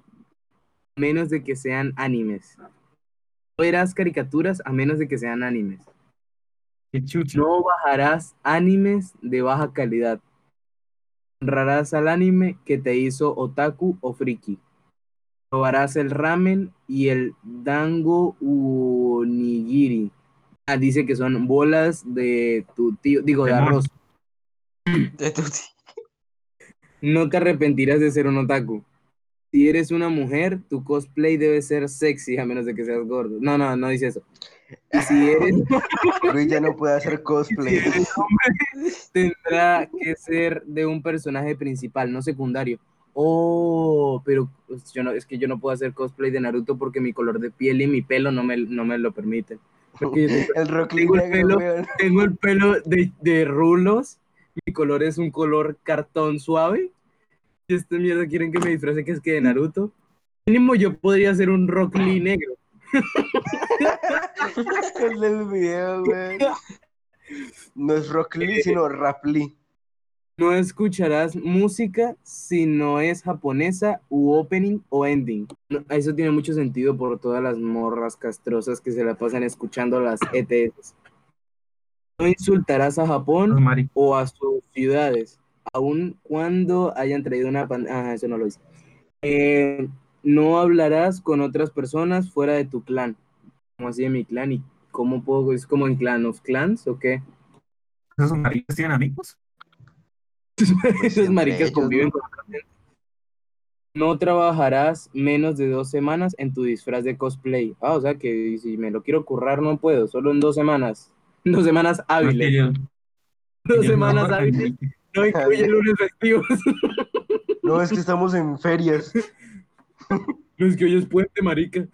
a menos de que sean animes. No verás caricaturas a menos de que sean animes. Qué. No bajarás animes de baja calidad. Honrarás al anime que te hizo otaku o friki. Probarás el ramen y el dango onigiri. Ah, dice que son bolas de tu tío, digo, de De arroz. De tu tío. No te arrepentirás de ser un otaku. Si eres una mujer, tu cosplay debe ser sexy a menos de que seas gordo. No, no, no dice eso. Y si eres [laughs] [laughs] Luis ya no puede hacer cosplay. tendrá que ser de un personaje principal, no secundario. Oh, pero pues, yo no, es que yo no puedo hacer cosplay de Naruto porque mi color de piel y mi pelo no me, no me lo permiten. Porque yo tengo, [laughs] El Tengo el pelo. tengo el pelo de, de rulos, mi color es un color cartón suave. Y esta mierda quieren que me disfrace que es que de Naruto. Mínimo yo podría ser un Rock Lee negro. [laughs] El del video, weón. No es Rock Lee, sino Rap Lee. No escucharás música si no es japonesa u opening o ending. No, eso tiene mucho sentido por todas las morras castrosas que se la pasan escuchando las ETS. No insultarás a Japón o a sus ciudades, aun cuando hayan traído una pandemia. Ah, eso no lo hice. Eh, no hablarás con otras personas fuera de tu clan. ¿Cómo así de mi clan? ¿Y cómo puedo? ¿Es como en Clan of Clans o qué? ¿Esos maricas tienen amigos? [laughs] Esos maricas conviven con otra gente. No trabajarás menos de dos semanas en tu disfraz de cosplay. Ah, o sea que si me lo quiero currar no puedo, solo en dos semanas. [laughs] Dos semanas hábiles. Dos no, semanas [laughs] hábiles. No incluye lunes festivos. No, es que estamos en ferias. [laughs] No es que hoy es puente, marica. [laughs]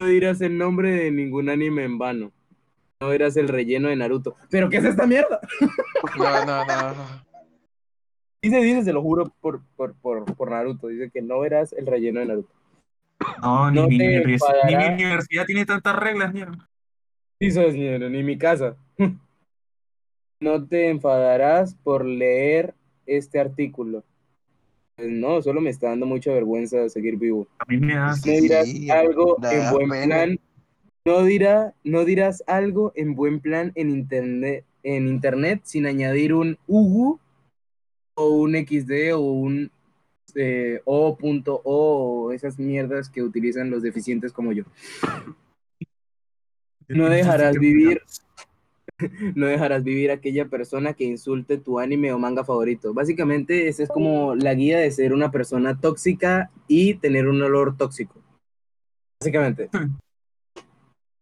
No dirás el nombre de ningún anime en vano. No verás el relleno de Naruto. ¿Pero qué es esta mierda? No, no, no. Dice, dice, se lo juro por, por, por, por Naruto. Dice que no verás el relleno de Naruto. No, ni, No mi ni mi universidad tiene tantas reglas, mierda. Hizo dinero, ni mi casa. No te enfadarás por leer este artículo. Pues no, solo me está dando mucha vergüenza seguir vivo. A mí me da... Sí, No dirás sí, algo da en buen pena. plan. No dirá, no dirás algo en buen plan en internet, en internet sin añadir un UGU o un XD o un eh, O.O o esas mierdas que utilizan los deficientes como yo. No dejarás vivir, [laughs] no dejarás vivir a aquella persona que insulte tu anime o manga favorito. Básicamente, esa es como la guía de ser una persona tóxica y tener un olor tóxico. Básicamente.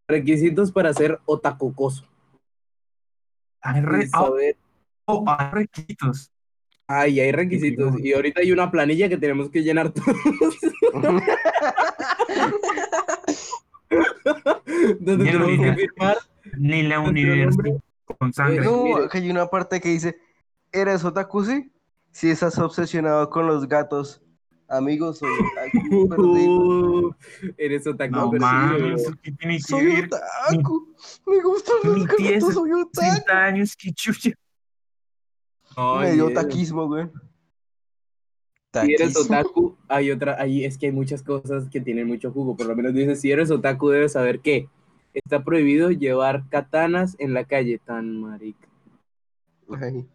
Requisitos para ser otakucoso. Hay re- ah, saber- oh, hay requisitos. Ay, hay requisitos. Y ahorita hay una planilla que tenemos que llenar todos. [laughs] [laughs] Donde tenemos que firmar. Ni la universidad con sangre. No, hay una parte que dice, ¿eres otaku, sí? Si estás obsesionado con los gatos, amigos, soy [laughs] otaku, perdido. [laughs] Eres otaku No perdido. mames, ¿eso qué tiene que Soy ver? otaku, me gustan los gatos, soy otaku. 60 años, qué chucha. Me dio Dios. taquismo, güey. Si eres otaku, hay otra, ahí es que hay muchas cosas que tienen mucho jugo. Por lo menos dice, si eres otaku debes saber que está prohibido llevar katanas en la calle. Tan marica. Ay,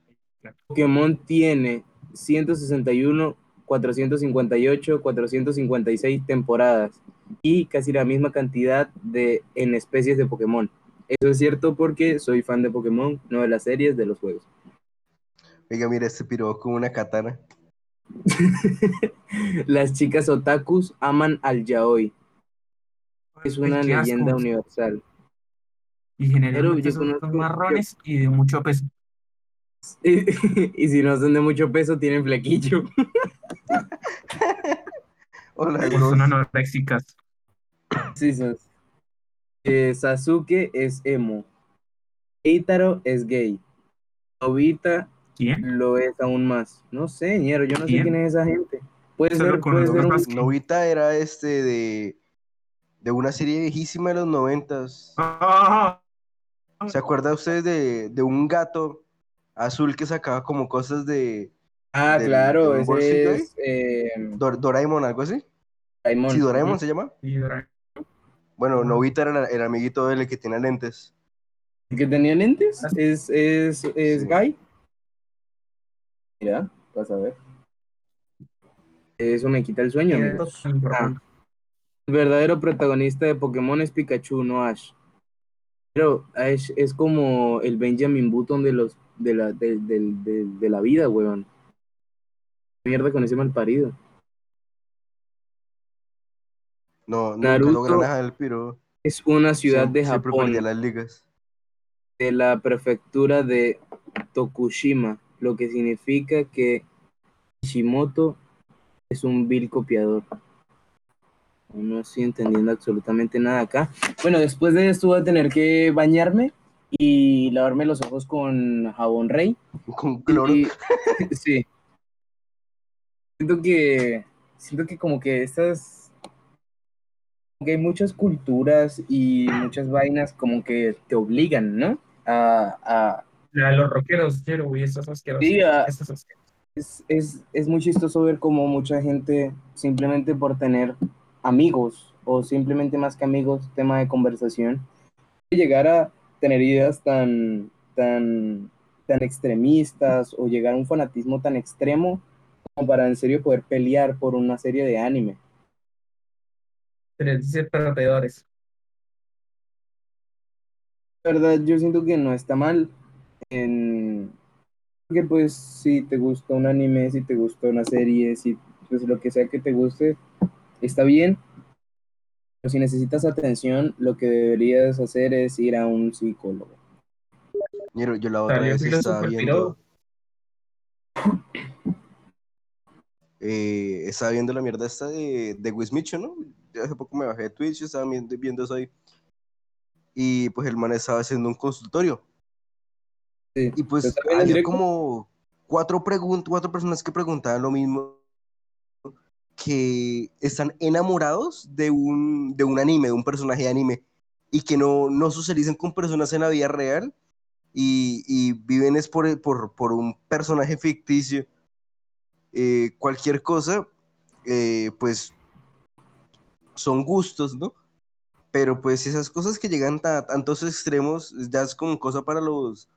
Pokémon tiene 161, 458, 456 temporadas y casi la misma cantidad de en especies de Pokémon. Eso es cierto porque soy fan de Pokémon, no de las series, de los juegos. Oiga, mira, este piro con una katana. [laughs] Las chicas otakus aman al yaoi. Es una Ay, qué asco. leyenda universal. Y generalmente yo son marrones y de mucho peso. [laughs] y si no son de mucho peso, tienen flequillo. [laughs] Hola, son anoréxicas. Sí, son. Eh, Sasuke es emo. Eitaro es gay. Obita ¿Quién? lo es aún más. No sé, ñero, yo no sé ¿Quién? es esa gente. Puede ser, puede ser un... Novita era este de, de una serie viejísima de los noventas. Ah, ¿Se acuerda usted de, de un gato azul que sacaba como cosas de Ah, claro, ese es eh, Dor- Doraemon, algo así? Doraemon. Sí, Doraemon se llama. y Dora- Bueno. Novita era el amiguito de él que tiene lentes. ¿El que tenía lentes? Ah. ¿Es, es, es Sí. gay? Mira, vas a ver. Eso me quita el sueño. Ah. El verdadero protagonista de Pokémon es Pikachu, no Ash. Pero Ash es como el Benjamin Button de los de la, de, de- de la vida, weón. Mierda con ese mal parido. No, nunca Naruto nada el piro. Es una ciudad de Japón, las ligas. de la prefectura de Tokushima, lo que significa que Kishimoto es un vil copiador. No estoy entendiendo absolutamente nada acá. Bueno, después de esto voy a tener que bañarme y lavarme los ojos con jabón rey. Con cloro. Y- [laughs] sí. Siento que, siento que como que estas, como que hay muchas culturas y muchas vainas como que te obligan, ¿no? A, a- los rockeros, quiero, güey, esas asquerosas. Sí, a- Esas asquerosas. es, es, es muy chistoso ver cómo mucha gente simplemente por tener amigos o simplemente más que amigos, tema de conversación, llegar a tener ideas tan, tan, tan extremistas o llegar a un fanatismo tan extremo como para en serio poder pelear por una serie de anime. Les dice perdedores. La verdad, yo siento que no está mal. En... Porque pues si te gusta un anime, si te gusta una serie, si pues lo que sea que te guste, está bien. Pero si necesitas atención, lo que deberías hacer es ir a un psicólogo. Ñero, yo la otra vez estaba viendo. eh, estaba viendo la mierda esta de, de Wismicho, ¿no? Yo hace poco me bajé de Twitch y estaba viendo, viendo eso ahí. Y pues el man estaba haciendo un consultorio. Sí. Y pues ¿Lo está viendo en había como cuatro, cuatro personas que preguntaban lo mismo. Que están enamorados de un, de un anime, de un personaje de anime. Y que no, no socializan con personas en la vida real. Y, y viven es por, por, por un personaje ficticio. Eh, cualquier cosa, eh, pues son gustos, ¿no? Pero pues esas cosas que llegan a tantos extremos, ya es como cosa para los,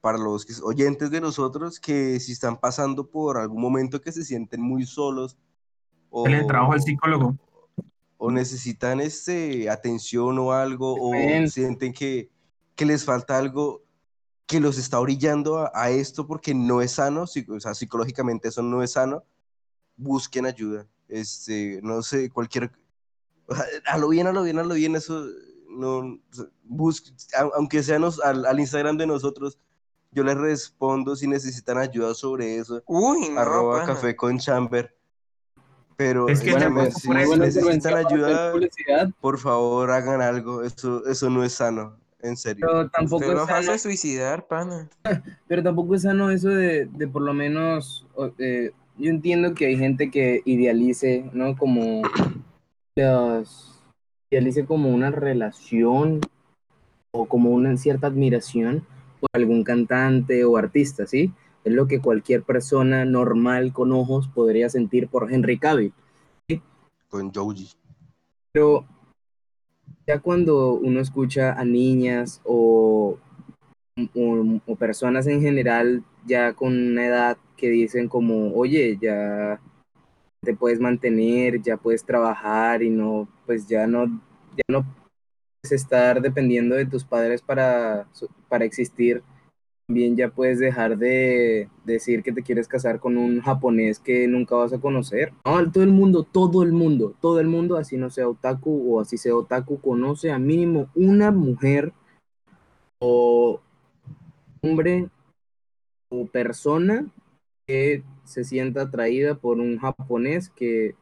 para los oyentes de nosotros que si están pasando por algún momento que se sienten muy solos o, Dale trabajo al psicólogo. o necesitan este, atención o algo, o sienten que, que les falta algo que los está orillando a, a esto porque no es sano, o sea, psicológicamente eso no es sano, busquen ayuda. Este, no sé, cualquier... o sea, A lo bien, a lo bien, a lo bien, eso no... o sea, bus- a- aunque sea nos- al, al Instagram de nosotros, yo les respondo si necesitan ayuda sobre eso Uy, no, arroba café con chamber. Pero Es que ya Bueno, no si necesitan ayuda, por favor hagan algo. Eso, eso no es sano, en serio. pero tampoco Usted es sano suicidar, pana. [laughs] Pero tampoco es sano eso de, de por lo menos, eh, yo entiendo que hay gente que idealice, ¿no? Como los, idealice como una relación o como una cierta admiración por algún cantante o artista, ¿sí? Es lo que cualquier persona normal con ojos podría sentir por Henry Cavill. Con Joji. Pero ya cuando uno escucha a niñas o, o- o personas en general ya con una edad que dicen como, oye, ya te puedes mantener, ya puedes trabajar y no, pues ya no, ya no puedes estar dependiendo de tus padres para, para existir. También ya puedes dejar de decir que te quieres casar con un japonés que nunca vas a conocer. No, todo el mundo, todo el mundo, todo el mundo, así no sea otaku o así sea otaku, conoce a mínimo una mujer o hombre o persona que se sienta atraída por un japonés que,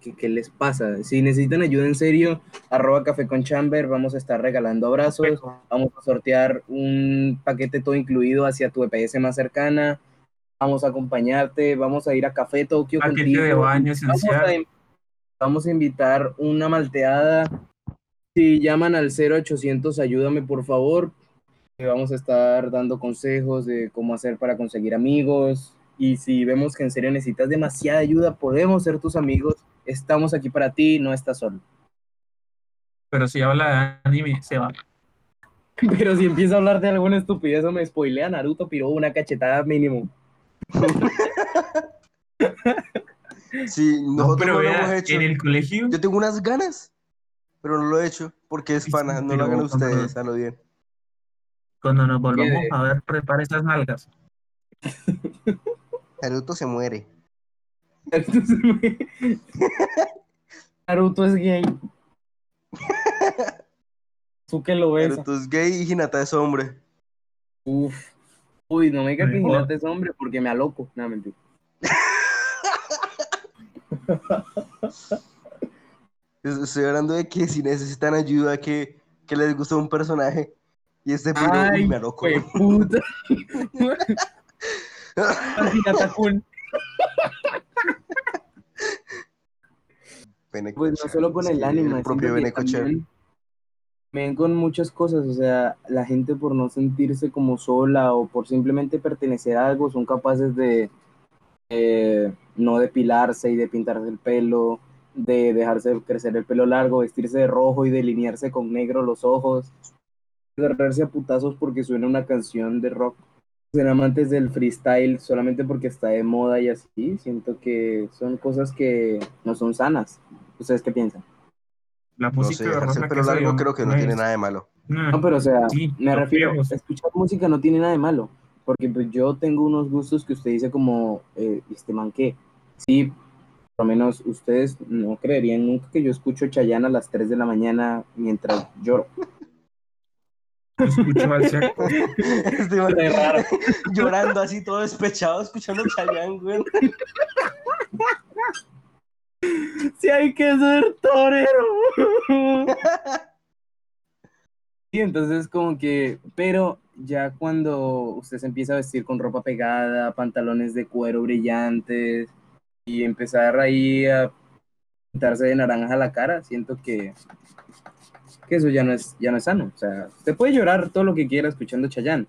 que, que les pasa. Si necesitan ayuda en serio, arroba café con chamber, vamos a estar regalando abrazos, vamos a sortear un paquete todo incluido hacia tu EPS más cercana, vamos a acompañarte, vamos a ir a Café Tokio Paquete contigo. de baño Vamos a, vamos a invitar una malteada. Si llaman al 0800, ayúdame por favor. Vamos a estar dando consejos de cómo hacer para conseguir amigos. Y si vemos que en serio necesitas demasiada ayuda, podemos ser tus amigos. Estamos aquí para ti, no estás solo. Pero si habla de anime, se va. [laughs] Pero si empieza a hablar de alguna estupidez o me spoilea Naruto, piro una cachetada mínimo. [laughs] Sí, No, pero no lo vea, hemos hecho. en el colegio, Yo tengo unas ganas, pero no lo he hecho porque es pana. No lo hagan ustedes, a lo bien. cuando nos volvamos a ver, prepara esas nalgas. [laughs] Naruto se muere. Naruto [laughs] es gay. Tú que lo ves. Naruto es gay y Hinata es hombre. Uf. Uy, no me digas que. Hinata es hombre porque me aloco. No, mentira. [laughs] Es- Estoy hablando de que si necesitan ayuda, que, que les gusta un personaje. Y este uy, Ay, me aloco. Puta. [laughs] [laughs] Pues no solo con sí, el anime, El propio ven con muchas cosas, o sea, la gente por no sentirse como sola o por simplemente pertenecer a algo son capaces de eh, no depilarse y de pintarse el pelo, de dejarse crecer el pelo largo, vestirse de rojo y delinearse con negro los ojos, agarrarse a putazos porque suena una canción de rock, ser amantes del freestyle solamente porque está de moda y así, siento que son cosas que no son sanas. ¿Ustedes qué piensan? La No música sé, de el pelo que largo salió creo que no tiene nada de malo. No, No, pero o sea, Sí, me refiero, viejos. escuchar música no tiene nada de malo, porque pues yo tengo unos gustos que usted dice como, eh, este man que, sí, por lo menos ustedes no creerían nunca que yo escucho Chayanne a las 3 de la mañana mientras lloro. Escucho al. [laughs] Este raro. [laughs] llorando así todo despechado, escuchando Chayanne, güey. Sí hay que ser torero. Sí, entonces como que, pero ya cuando usted se empieza a vestir con ropa pegada, pantalones de cuero brillantes y empezar ahí a pintarse de naranja la cara, siento que, que eso ya no es ya no es sano. O sea, usted puede llorar todo lo que quiera escuchando Chayanne.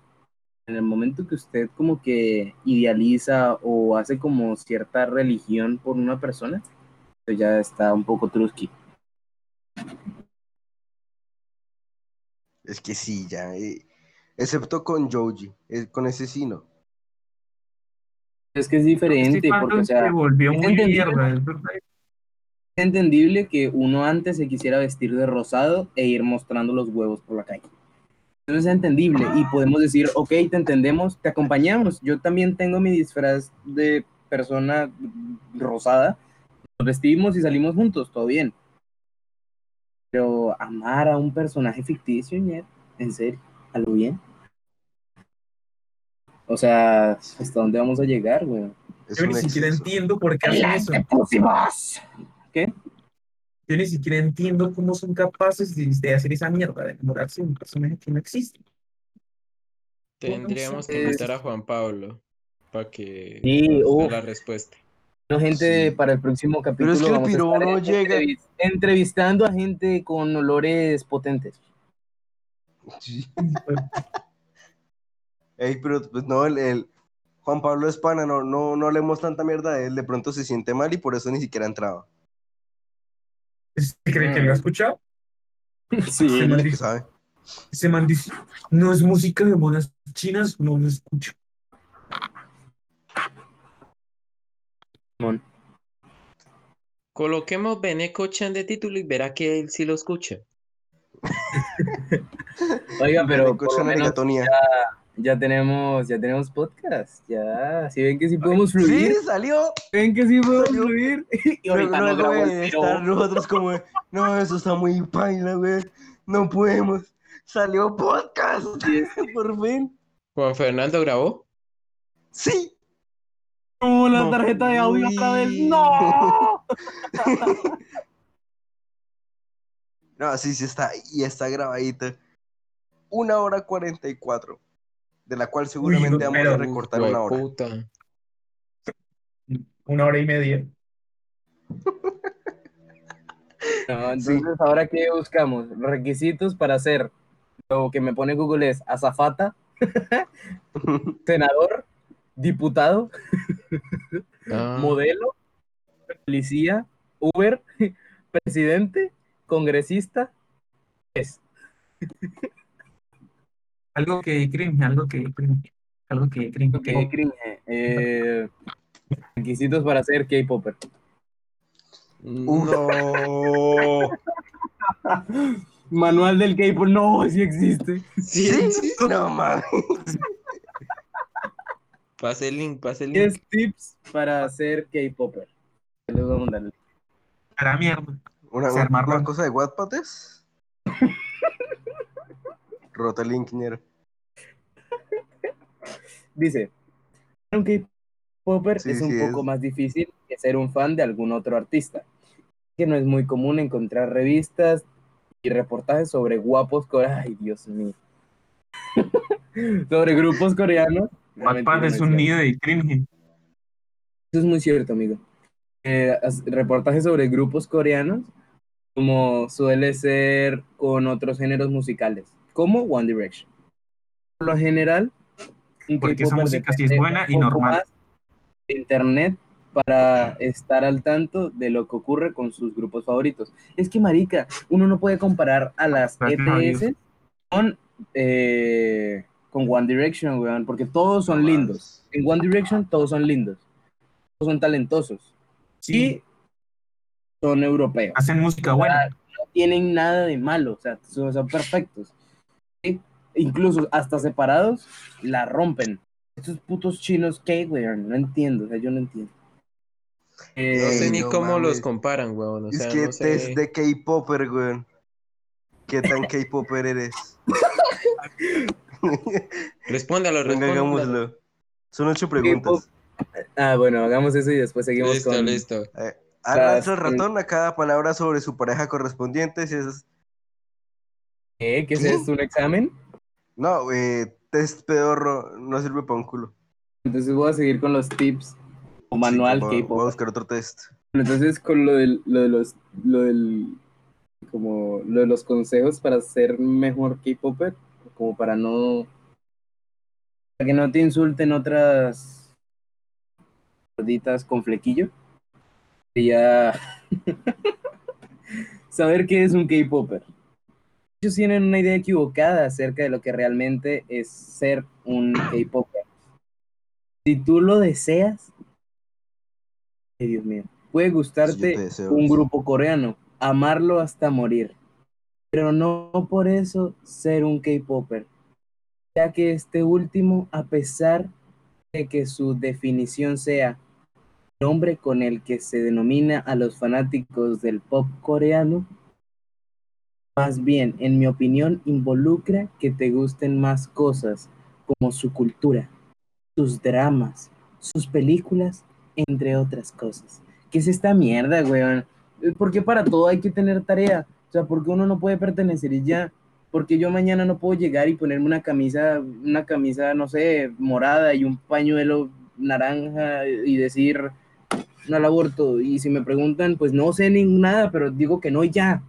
En el momento que usted como que idealiza o hace como cierta religión por una persona, eso ya está un poco trusky. Es que sí, ya. eh, excepto con Joji. eh, con ese sí no. Es que es diferente, porque, o sea, se volvió muy mierda, es verdad. Es entendible que uno antes se quisiera vestir de rosado e ir mostrando los huevos por la calle. Eso es entendible y podemos decir, ok, te entendemos, te acompañamos. Yo también tengo mi disfraz de persona rosada. Nos vestimos y salimos juntos, todo bien. Pero amar a un personaje ficticio, ñer, en serio, a lo bien. O sea, ¿hasta dónde vamos a llegar, güey? Yo ni siquiera entiendo por qué hacen eso. ¿Qué? Yo ni siquiera entiendo cómo son capaces de, de hacer esa mierda, de enamorarse de un personaje que no existe. Tendríamos que invitar a Juan Pablo para que Sí, nos dé la respuesta. Bueno, gente, Sí. para el próximo capítulo es que el vamos no llega. entrevis- entrevistando a gente con olores potentes. Sí. Ey, pero pues no, el, el Juan Pablo Espana, no, no, no leemos tanta mierda de él, de pronto se siente mal y por eso ni siquiera entraba. ¿Usted cree que lo ha escuchado? Sí. Ese man ¿Qué dice, sabe? ese man dice, no es música de monas chinas, no lo escucho. Coloquemos Beneco Chan de título y verá que él sí lo escucha. [laughs] Oiga, pero Beneco por lo menos Arigatonía. Ya tenemos, ya tenemos podcast. Ya, si ven que sí podemos fluir, Sí, salió. ven que sí podemos Salió. fluir. [laughs] Y ahorita no de piro. estar nosotros como, no, eso está muy paila, güey. No podemos. Salió podcast. Por fin. Juan Fernando grabó. Sí. No, la No. tarjeta de audio otra vez. ¡No! [laughs] No, sí, sí está. Y está grabadita. Una hora cuarenta y cuatro. De la cual seguramente vamos a recortar una hora. Puta. Una hora y media. [laughs] No, entonces, ¿ahora qué buscamos? Requisitos para ser lo que me pone Google es azafata, [laughs] senador, diputado, Ah, modelo, policía, Uber, [laughs] presidente, congresista. Es. Algo que cringe, algo que cringe, algo que cringe. Ok, cringe. Eh, requisitos para ser K-Popper. No. [laughs] Manual del K-Pop. No, sí existe. Sí, ¿Sí? No mames. Pase el link, pase el link. 10 tips para ser K-Popper. Les voy a mandar. A la mierda. Una, Ser una- marrón. una cosa de Wattpad es. Rota link, ñero. Dice, ser un K-Popper Sí, es un sí, poco es. más difícil que ser un fan de algún otro artista. Que no es muy común encontrar revistas y reportajes sobre guapos coreanos. Ay, Dios mío. [laughs] sobre grupos coreanos. No, Wattpad es un nido de cringe. Eso es muy cierto, amigo. Eh, reportajes sobre grupos coreanos, como suele ser con otros géneros musicales, como One Direction. Por lo general, Porque esa música sí es buena y normal. de internet para estar al tanto de lo que ocurre con sus grupos favoritos. Es que, marica, uno no puede comparar a las. ETS con, eh, con One Direction, weón, porque todos son lindos. En One Direction todos son lindos. Todos son talentosos. Sí, Y son europeos. hacen música buena. No tienen nada de malo. O sea, son, son perfectos. Incluso hasta separados, la rompen. Estos putos chinos, ¿qué, weón? No entiendo. O sea, yo no entiendo. No sé ni no cómo mames. los comparan, weón. O es sea, que no sé. test de K-Popper, weón. ¿Qué tan [laughs] K-Popper eres? [laughs] Respóndalo, Venga, respóndalo. hagámoslo. Son ocho preguntas. Ah, bueno, hagamos eso y después seguimos Listo, con... listo. Eh, arrastra el ratón a cada palabra sobre su pareja correspondiente. Si es... ¿Qué? ¿Qué es ¿Qué? esto? ¿Un examen? No, eh, test pedorro no sirve para un culo. Entonces voy a seguir con los tips o manual Sí, K-pop. Voy a buscar otro test. Entonces, con lo, del, lo de los, lo del, como, lo de los consejos para ser mejor K-Popper, como para no, para que no te insulten otras gorditas con flequillo, sería [laughs] saber qué es un K-Popper. Muchos tienen una idea equivocada acerca de lo que realmente es ser un K-Popper. Si tú lo deseas, ay Dios mío, Puede gustarte deseo. un grupo coreano, amarlo hasta morir, pero no por eso ser un K-Popper, ya que este último, a pesar de que su definición sea el nombre con el que se denomina a los fanáticos del pop coreano, más bien, en mi opinión, involucra que te gusten más cosas como su cultura, sus dramas, sus películas, entre otras cosas. ¿Qué es esta mierda, weón? ¿Por qué para todo hay que tener tarea? O sea, ¿por qué uno no puede pertenecer y ya? Porque yo mañana no puedo llegar y ponerme una camisa, una camisa, no sé, morada y un pañuelo naranja y decir no al aborto. Y si me preguntan, pues no sé ni nada, pero digo que no ya.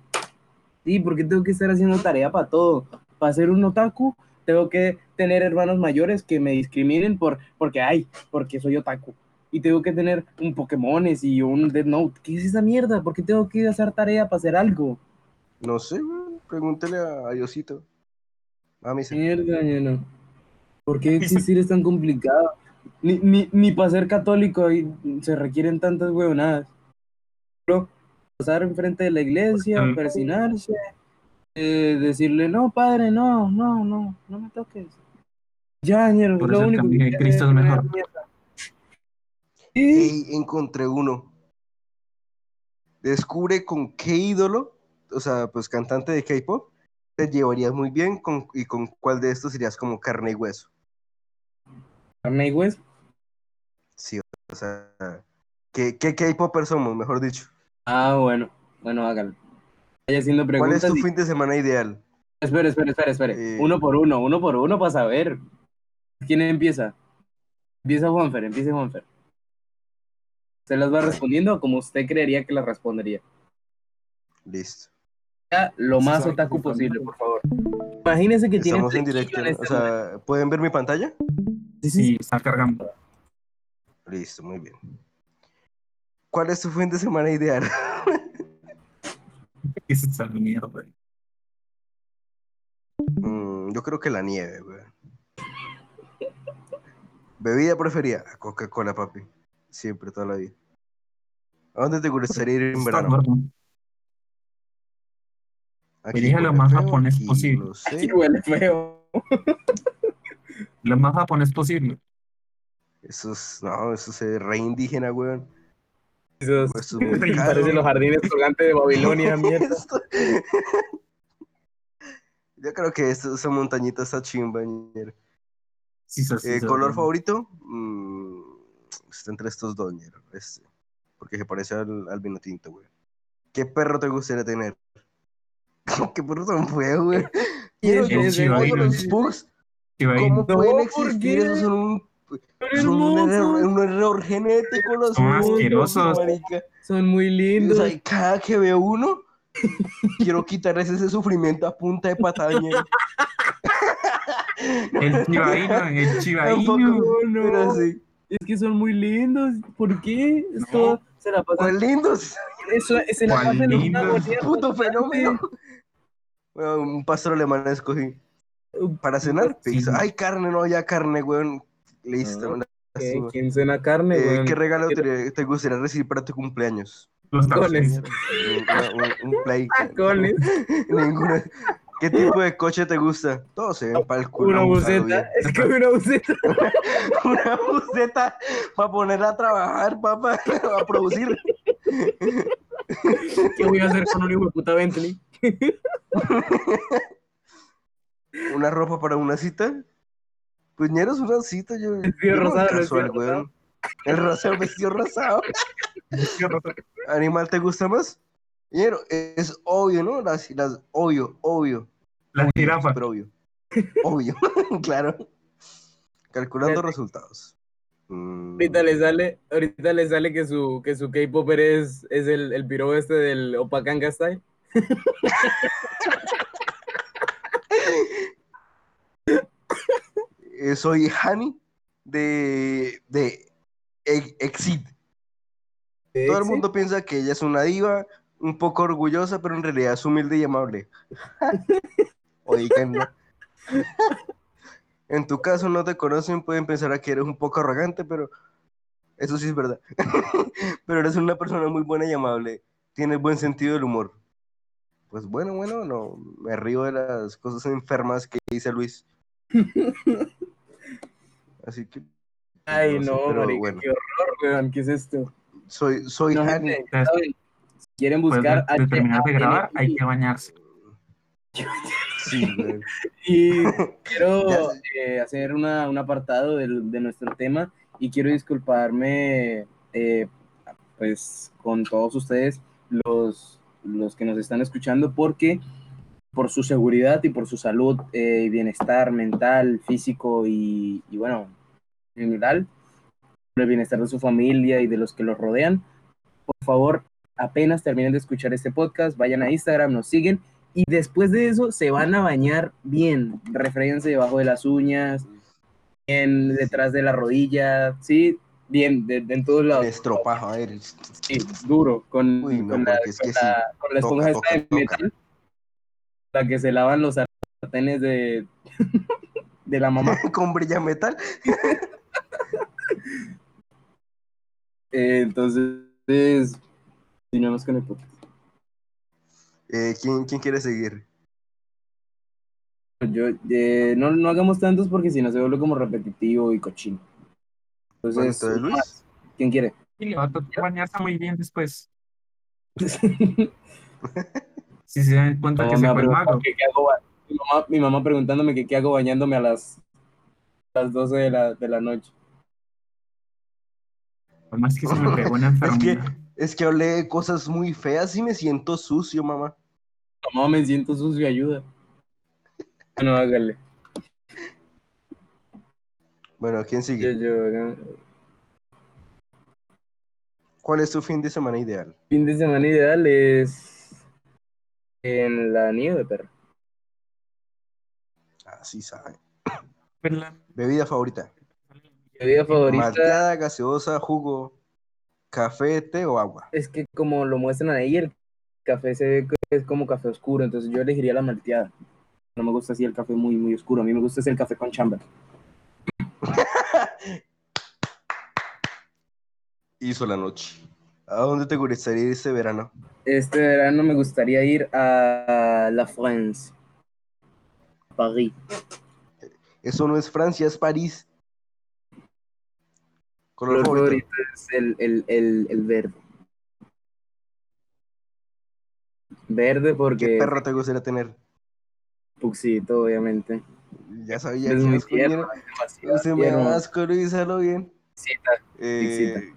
Sí, porque tengo que estar haciendo tarea para todo. Para ser un otaku, tengo que tener hermanos mayores que me discriminen por, porque, ay, porque soy otaku. Y tengo que tener un Pokémones y un Death Note. ¿Qué es esa mierda? ¿Por qué tengo que hacer tarea para hacer algo? No sé, güey. Pregúntale a, a Diosito. A mí sí. Mierda, ñeno. ¿Por qué [laughs] existir es tan complicado? Ni, ni, ni para ser católico se requieren tantas huevonadas. Solo pasar enfrente de la iglesia, persinarse, eh, decirle, no, padre, no, no, no, no me toques. Ya, ñero, Por lo eso único que Cristo es mejor. Ey, encontré uno. Descubre con qué ídolo, o sea, pues cantante de K-pop, te llevarías muy bien con, y con cuál de estos serías como carne y hueso. carne y hueso. Sí, o sea, ¿qué, qué K-popper somos, mejor dicho? Ah, bueno, bueno, hágalo. Vaya haciendo ¿Cuál es preguntas. tu y- fin de semana ideal? Espera, espera, espera, espere. Eh. Uno por uno, uno por uno para saber. ¿Quién empieza? Empieza Juanfer, empieza Juanfer. ¿Se las va respondiendo como usted creería que las respondería? Listo. Ya, Lo más otaku sí, posible, por favor. Imagínese que tiene Estamos en directo, en ¿no? este o sea, ¿pueden ver mi pantalla? Sí, sí, Sí, está cargando. Listo, muy bien. ¿Cuál es tu fin de semana ideal? [laughs] ¿Qué es esa mierda? Mm, yo creo que la nieve, güey. Bebida preferida, Coca-Cola, papi. Siempre, toda la vida. ¿A dónde te gustaría ir en Está verano? Elige lo más feo, japonés aquí posible. lo. Aquí huele feo. Lo más japonés posible. Eso es, no, eso es re indígena, weón. Esos- Eso es muy Sí, caro. [laughs] Parecen los jardines colgantes de Babilonia, [laughs] mierda. Yo creo que esto- esa montañita está chimba. Sí, sí, Eh, sí, ¿Color sí. favorito? Mm, está entre estos dos, este, porque se parece al, al vino tinto, güey. ¿Qué perro te gustaría tener? [laughs] ¿Qué perro tan feo, güey? Inu. los pugs. ¿Cómo pueden No, ¿por existir? Esos son un, Son un error, un error genético los Son pugs, asquerosos. marica. Son muy Y, o lindos. sea, y cada que veo uno, quiero quitarles ese sufrimiento a punta de pataña. [laughs] El Shiba Inu, el Inu. no. pero sí. Es que son muy lindos. ¿Por qué? Esto se la pasa. ¡Cuál lindos! Eso, se la ¿Cuál pasa en una ¡Puto fenómeno! Bueno, un pastor alemán escogí. Para cenar, Sí. pizza. ¡Ay, carne! No, ya carne, weón. Listo. Ah, ¿Qué? lástima. ¿Quién cena carne, Eh? ¿Qué regalo te, te gustaría recibir para tu cumpleaños? Los Tacones. Un, un- un play. Tacones. [laughs] Ninguno. ¿Qué tipo de coche te gusta? Todos se ven para el culo. Una buceta. Es que una buceta. [laughs] Una buceta para ponerla a trabajar, papá, [laughs] a producir. ¿Qué voy a hacer con un hijo de puta Bentley? ¿Una ropa para una cita? Pues ñero es una cita, yo. Vestido rosado, casual, vestido weón. El rosado, vestido [laughs] rosado. ¿Animal te gusta más? Ñero, es obvio, ¿no? Las, las, obvio, obvio. La jirafa. Súper obvio. Obvio, [laughs] claro. Calculando resultados. Mm, Ahorita le sale, ahorita le sale que su, que su K-Popper es, es el, el piro este del Opacanga Style. [laughs] eh, soy Hani de, de Exit. Todo el mundo piensa que ella es una diva, un poco orgullosa, pero en realidad es humilde y amable. [laughs] Oigan, ¿no? En tu caso no te conocen, pueden pensar que eres un poco arrogante, pero Eso sí es verdad. [laughs] Pero eres una persona muy buena y amable. Tienes buen sentido del humor. Pues bueno, bueno, no. Me río de las cosas enfermas que dice Luis. [laughs] Así que. Ay, no, marica, bueno. qué horror, weón, ¿qué es esto? Soy, soy No. Si quieren de, buscar de terminar de grabar, hay que bañarse. Sí. Y [laughs] quiero eh, hacer una, un apartado del- de nuestro tema y quiero disculparme eh, pues con todos ustedes, los, los que nos están escuchando, porque por su seguridad y por su salud eh, bienestar mental, físico y, y bueno, en general, por el bienestar de su familia y de los que los rodean, por favor, apenas terminen de escuchar este podcast, vayan a Instagram, nos siguen y después de eso se van a bañar bien, refréguense debajo de las uñas, bien detrás de la rodilla, sí, bien, de, de en todos lados, Estropajo, a ver. sí, duro, con, Uy, no, con la, es con la- con la Toca, esponja toca, esta de toca. La que se lavan los sartenes de, [laughs] de la mamá. [laughs] Con brilla metal. Eh, entonces, continuamos con el podcast. Eh, ¿quién, ¿Quién quiere seguir? Yo, eh, no, no hagamos tantos porque si no se vuelve como repetitivo y cochino. Bueno, Entonces, Luis. más. ¿quién quiere? Y le va a tocar bañarse muy bien después. [laughs] Si se dan cuenta que se fue el mago. que hago mi, mamá, mi mamá preguntándome que qué hago bañándome a las, a las 12 de la, de la noche. Más que se me [laughs] pegó una Es que, enfermedad. es que hablé de cosas muy feas y me siento sucio, mamá. Mamá, me siento sucio, ayuda. Bueno, hágale. Bueno, ¿quién Yo, sigue? yo, yo- ¿Cuál es tu fin de semana ideal? Fin de semana ideal es en la nieve, perro. Así sabe. Bebida favorita. Bebida favorita Malteada, gaseosa, jugo, café, té o agua. es que como lo muestran ahí, el café se ve que es como café oscuro, entonces yo elegiría la malteada. No me gusta así el café muy, muy oscuro. A mí me gusta ese el café con chamber. [laughs] Hizo la noche. ¿A dónde te gustaría ir este verano? Este verano me gustaría ir a La France, París. Eso no es Francia, es París. Color Color favorito. favorito es el, el, el, el verde. Verde ¿Qué porque perro te gustaría tener? Puxito, obviamente. Ya sabía Es que muy tierno, es demasiado Se me tierno. Luis, bien. Puxita. Eh,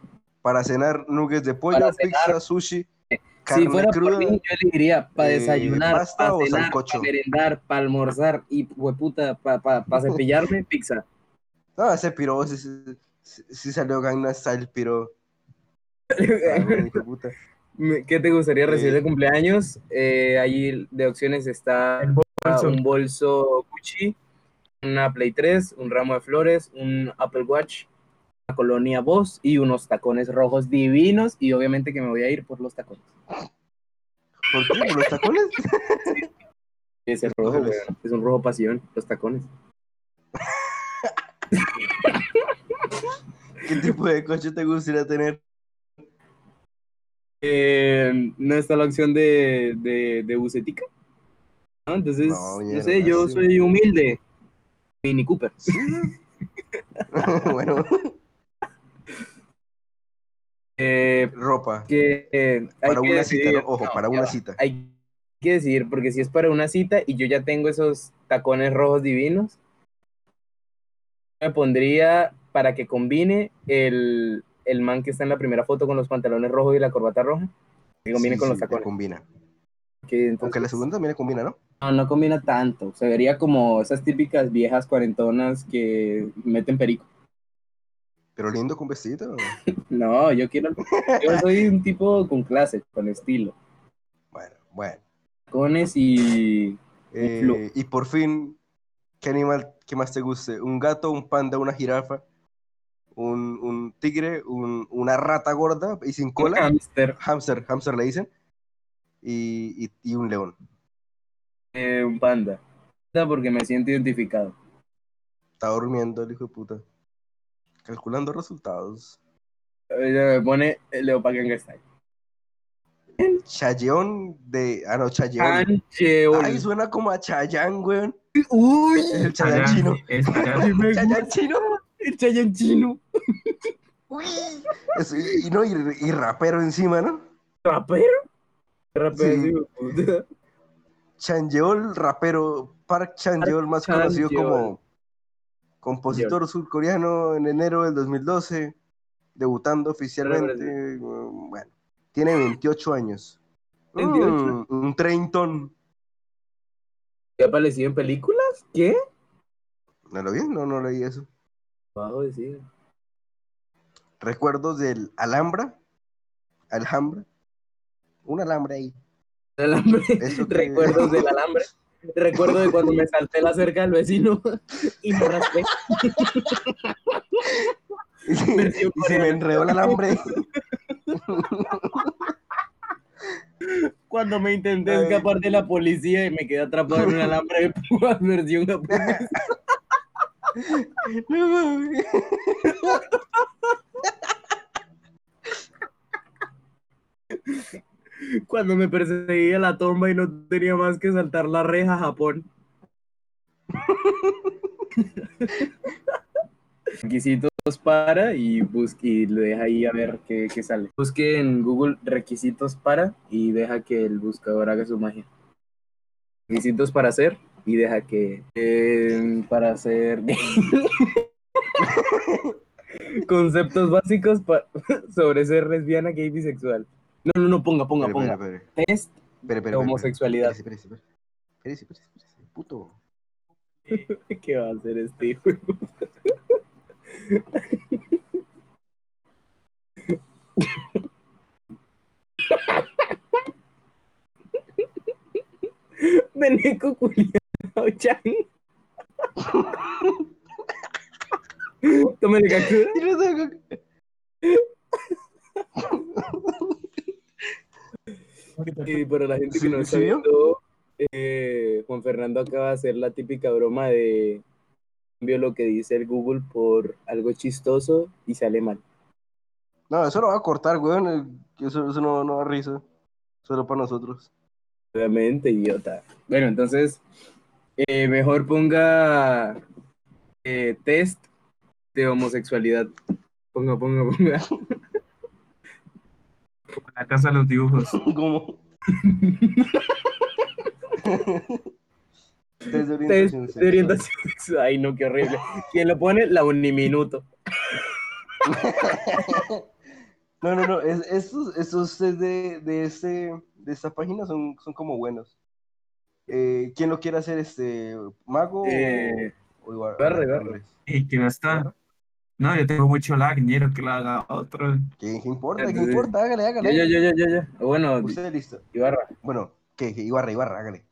para cenar, nuggets de pollo, Para cenar, pizza, sushi, Si carne fuera cruda. por mí, yo elegiría para eh, desayunar, pasta para o cenar, para merendar, para almorzar y, hueputa, para pa, pa cepillarme, [laughs] pizza. No, ese piro, sí- sí- sí salió Gangnam Style, piro. [laughs] ¿Qué te gustaría recibir Eh, de cumpleaños? Eh, ahí de opciones está bolso. un bolso Gucci, una Play 3, un ramo de flores, un Apple Watch, colonia Boss y unos tacones rojos divinos y obviamente que me voy a ir por los tacones. ¿Por qué? ¿Por los tacones? [laughs] Es el rojo, Órale. weón. es un rojo pasión, los tacones. ¿Qué tipo de coche te gustaría tener? Eh, no está la opción de, de, de bucetica. ¿no? Entonces, No, mierda, sé, yo sí. soy humilde. Mini Cooper. Sí. [laughs] [laughs] bueno, Eh, ropa. que eh, Para que una cita, ¿no? Ojo, no, para una va. cita. Hay que decidir, porque si es para una cita y yo ya tengo esos tacones rojos divinos, me pondría para que combine el, el man que está en la primera foto con los pantalones rojos y la corbata roja. Que combine Sí, con sí, los tacones. combina. que entonces- Aunque la segunda también combina, ¿no? No, no combina tanto. Se vería como esas típicas viejas cuarentonas que meten perico. Pero lindo con vestido. [laughs] No, yo quiero. Yo soy un tipo con clase, con estilo. Bueno, bueno. Tacones y. Eh, y por fin, ¿qué animal que más te guste? ¿Un gato, un panda, una jirafa? ¿Un, un tigre? Un, ¿Una rata gorda y sin cola? Hamster, Hamster, hamster le dicen. Y, y, y un león. eh, un panda. Panda Porque me siento identificado. Está durmiendo el hijo de puta. Calculando resultados. Me pone Leo Pagangastai. Chayeon de. Ah, no, Chayeon. Ancheol. Ay, suena como a Chayanne, weón. Uy, el Chayanne, chino. es gusta [laughs] chino. el Chayanne chino. Es- y, no, y, y rapero encima, ¿no? ¿Rapero? Rapero, Sí. Chanyeol, rapero. Park Chanyeol, más conocido como compositor surcoreano en enero del 2012, debutando oficialmente. mm, Bueno, tiene 28 años. 28. Mm, un treintón. ¿Y ha aparecido en películas? ¿Qué? ¿No lo vi? No, no leí eso. Bajo decir. Recuerdos del Alhambra. Alhambra. Un alambre ahí. Alambre. Eso [laughs] que- Recuerdos del alambre. Recuerdo de cuando me salté la cerca del vecino [laughs] y me raspé. Y se, me enredó el alambre. Cuando me intenté Ay. escapar de la policía y me quedé atrapado en un alambre de [laughs] púas versión japonesa. No mames. Cuando me perseguía la tomba y no tenía más que saltar la reja a Japón. [laughs] Requisitos para y busque y lo deja ahí a ver qué, qué sale. Busque en Google requisitos para y deja que el buscador haga su magia. Requisitos para hacer y deja que eh, para hacer [laughs] conceptos básicos [laughs] sobre ser lesbiana, gay, bisexual. No, no, no, ponga, ponga, ponga. espere, espere. Test Espere, espere, de espere. homosexualidad. Espérese, espérese, espérese. Espérese, espérese, espérese. Puto. [laughs] ¿Qué va a hacer este hijo? Beneco [laughs] culiao, chan. [laughs] Tómale captura. Y para la gente que ¿Sí- no está viendo, eh, Juan Fernando acaba de hacer la típica broma de cambio lo que dice el Google por algo chistoso y sale mal. No, eso lo va a cortar, weón. eh, Eso, eso no, no da risa. Solo para nosotros. Obviamente, idiota. Bueno, entonces, eh, mejor ponga eh, test de homosexualidad. Ponga, ponga, ponga. [laughs] La casa de los dibujos. [laughs] ¿Cómo? Test de Test orientación de sexual. orientación sexual. Ay, no, qué horrible. ¿Quién lo pone? La uniminuto. [laughs] No, no, no. Es, estos, de, de, este, de esta página son, son como buenos. Eh, ¿Quién lo quiere hacer? este ¿Mago o- Eh, o, Ibarra, Ibarra. Andrés? Y no está. No, yo tengo mucho lag, quiero que lo haga otro. ¿Qué, qué importa? ¿Qué Entonces- importa? Hágale, hágale. ya, ya, ya, ya. Bueno, Usted listo. Ibarra. Bueno, ¿qué? qué? Ibarra, Ibarra, hágale.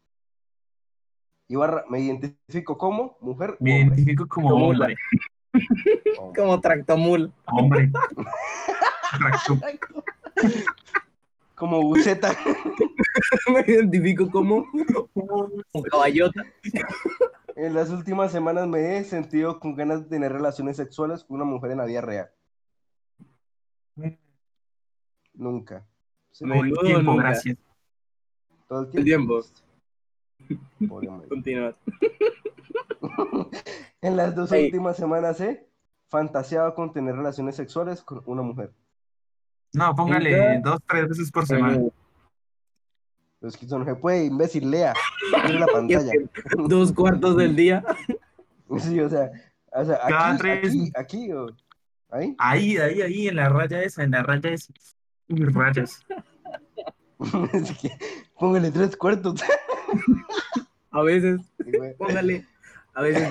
Ibarra, me identifico como mujer. Me hombre? identifico como Como hombre. Hombre. [laughs] Como tractomul. Hombre. [laughs] Como buceta. [laughs] Me identifico como un caballota. En las últimas semanas me he sentido con ganas de tener relaciones sexuales con una mujer en la vida real. Nunca. Me- Todo el tiempo, nunca. gracias. todo el el tiempo. Pobre hombre. Continúa. [laughs] En las dos últimas semanas he fantaseado con tener relaciones sexuales con una mujer. No, póngale dos, tres veces por semana. Es que eso no se puede, imbécil, lea. Mire la [laughs] pantalla. Dos cuartos del día. [laughs] Sí, o sea, o sea Cada aquí, tres. aquí, aquí, o- ahí. Ahí, ahí, ahí, en la raya esa, en la raya esa. Uy, rayas. [laughs] Es que, Póngale tres cuartos. A veces, póngale. A veces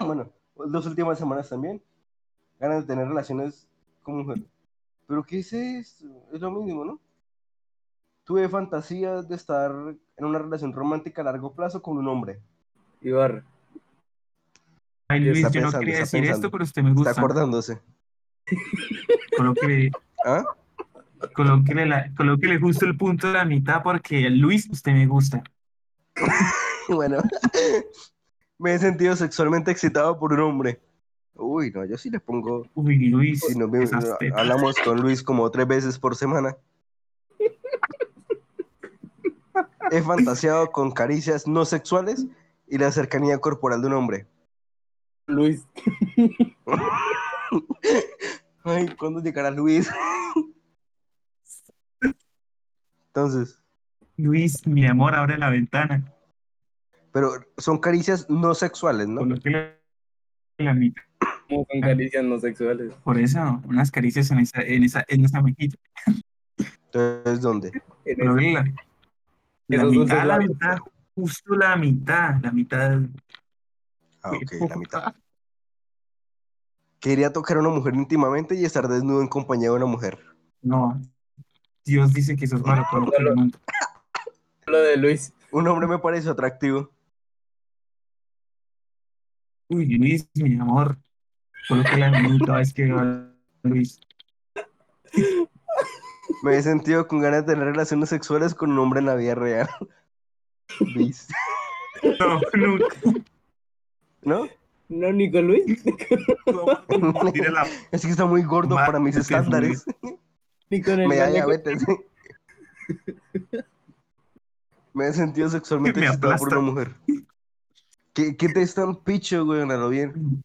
bueno, dos últimas semanas también. Ganas de tener relaciones con mujer. Pero ¿qué es esto? Es lo mismo, ¿no? Tuve fantasías de estar en una relación romántica a largo plazo con un hombre. Ibarra. Ay, Luis, Está yo no quería está decir pensando. esto, pero usted me Está gusta. acordándose. Colóquele, ¿Ah? colóquele, la- colóquele justo el punto de la mitad porque Luis, usted me gusta. [laughs] Bueno, [laughs] me he sentido sexualmente excitado por un hombre. Uy, no, yo sí le pongo. Uy, Luis, Si tetas. hablamos con Luis como tres veces por semana. He fantaseado con caricias no sexuales y la cercanía corporal de un hombre. Luis, [laughs] Ay, ¿cuándo llegará Luis? Entonces, Luis, mi amor, abre la ventana. pero son caricias no sexuales, ¿no? La, la mitad. ¿cómo son caricias no sexuales? Por eso, unas caricias en esa, en esa, en esa mejilla. Entonces, ¿dónde? En Coloque la, Esos mitad, la labios. mitad, justo la mitad, la mitad. Ah, ok, la mitad. [laughs] Quería tocar a una mujer íntimamente y estar desnudo en compañía de una mujer. No, Dios dice que eso es malo para todo el mundo. Lo de Luis. Un hombre me parece atractivo. Uy, Luis, mi amor, coloque la mitad vez que Luis. [laughs] Me he sentido con ganas de tener relaciones sexuales con un hombre en la vida real. [laughs] Luis. No, nunca. ¿No? No, ni con Luis. No, tira la Es que está muy gordo para mis estándares. Ni con el Me da diabetes. Me he sentido sexualmente Me excitado por una mujer. ¿Qué, qué te están picho, güey? A lo bien.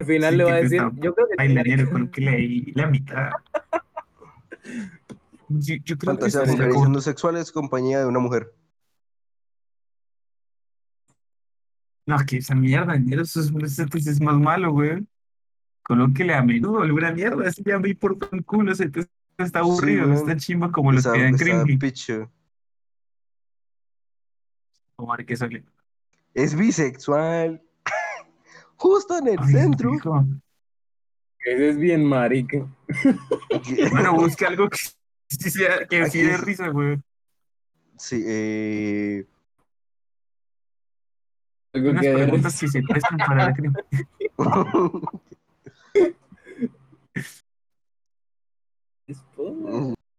Al final Sí, le va a que decir, está yo creo que bailanero, coloque ahí [laughs] la mitad. Yo, yo creo que Fantasía no sexuales, compañía de una mujer. No, que esa mierda, ñero, eso es, pues es más malo, güey. Colóquele a menudo alguna mierda, así ya me importa un culo, ese está aburrido, weón. está chimba como los que dan picho. Como que sale. Es bisexual. Justo en el Ay, centro. hijo. ese es bien marica. [laughs] Bueno, busque algo que sí sea, que sí dé risa, güey. Sí, eh. Algo Unas que dé preguntas que se prestan para la [laughs] risa.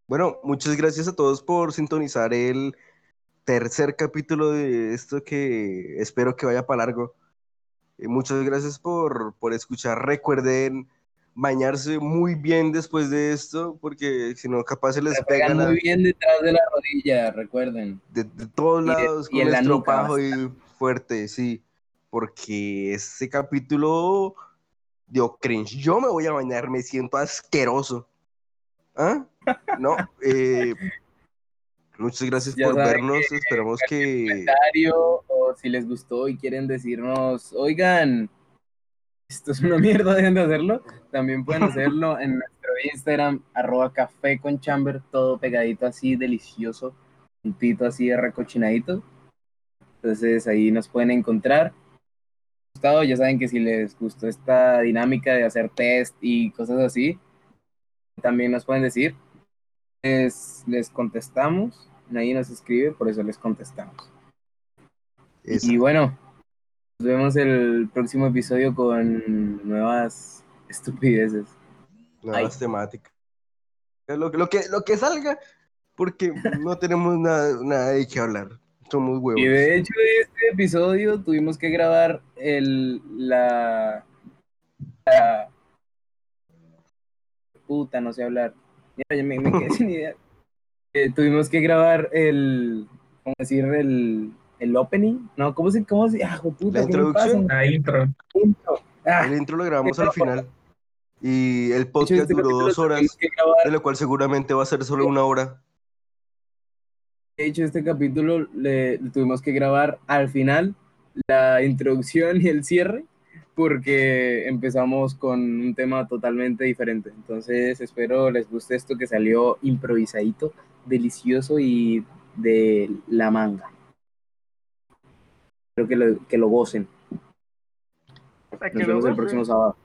Bueno, muchas gracias a todos por sintonizar el tercer capítulo de esto que espero que vaya para largo. Eh, muchas gracias por, por escuchar. Recuerden bañarse muy bien después de esto, porque si no, capaz se les Se pega pegan la- muy bien detrás de la rodilla, recuerden. de, de todos Y de- lados y con en la nuestro nuca, pajo y fuerte, sí. Porque este capítulo dio cringe. Yo me voy a bañar, me siento asqueroso. ¿Ah? No. [laughs] eh, muchas gracias Ya por vernos. Esperamos que. Si les gustó y quieren decirnos, oigan, esto es una [laughs] mierda, dejen de hacerlo, también pueden [laughs] hacerlo en nuestro Instagram, arroba café con chamber, todo pegadito así, delicioso, puntito así de recochinadito. Entonces ahí nos pueden encontrar. Gustado, ya saben que si les gustó esta dinámica de hacer test y cosas así, también nos pueden decir. Les, les contestamos, nadie nos escribe, por eso les contestamos. Y bueno, nos vemos el próximo episodio con nuevas estupideces. nuevas temáticas. Lo, lo que, lo que salga, porque no tenemos nada, nada de qué hablar. Somos huevos. Y de hecho, este episodio tuvimos que grabar el la, la- puta, no sé hablar. Ya, ya me, me quedé [laughs] sin idea. Eh, tuvimos que grabar el, ¿cómo decir? El, el opening. No, ¿cómo se, cómo se, ah, puta, La ¿qué me introducción. La intro. Ah, El intro lo grabamos al final. Y el hecho, podcast este duró dos horas, de lo cual seguramente va a ser solo una hora. De hecho, este capítulo le, le tuvimos que grabar al final la introducción y el cierre porque empezamos con un tema totalmente diferente. Entonces, espero les guste esto que salió improvisadito, delicioso y de la manga. Espero que lo, que lo gocen. Nos vemos el próximo sábado.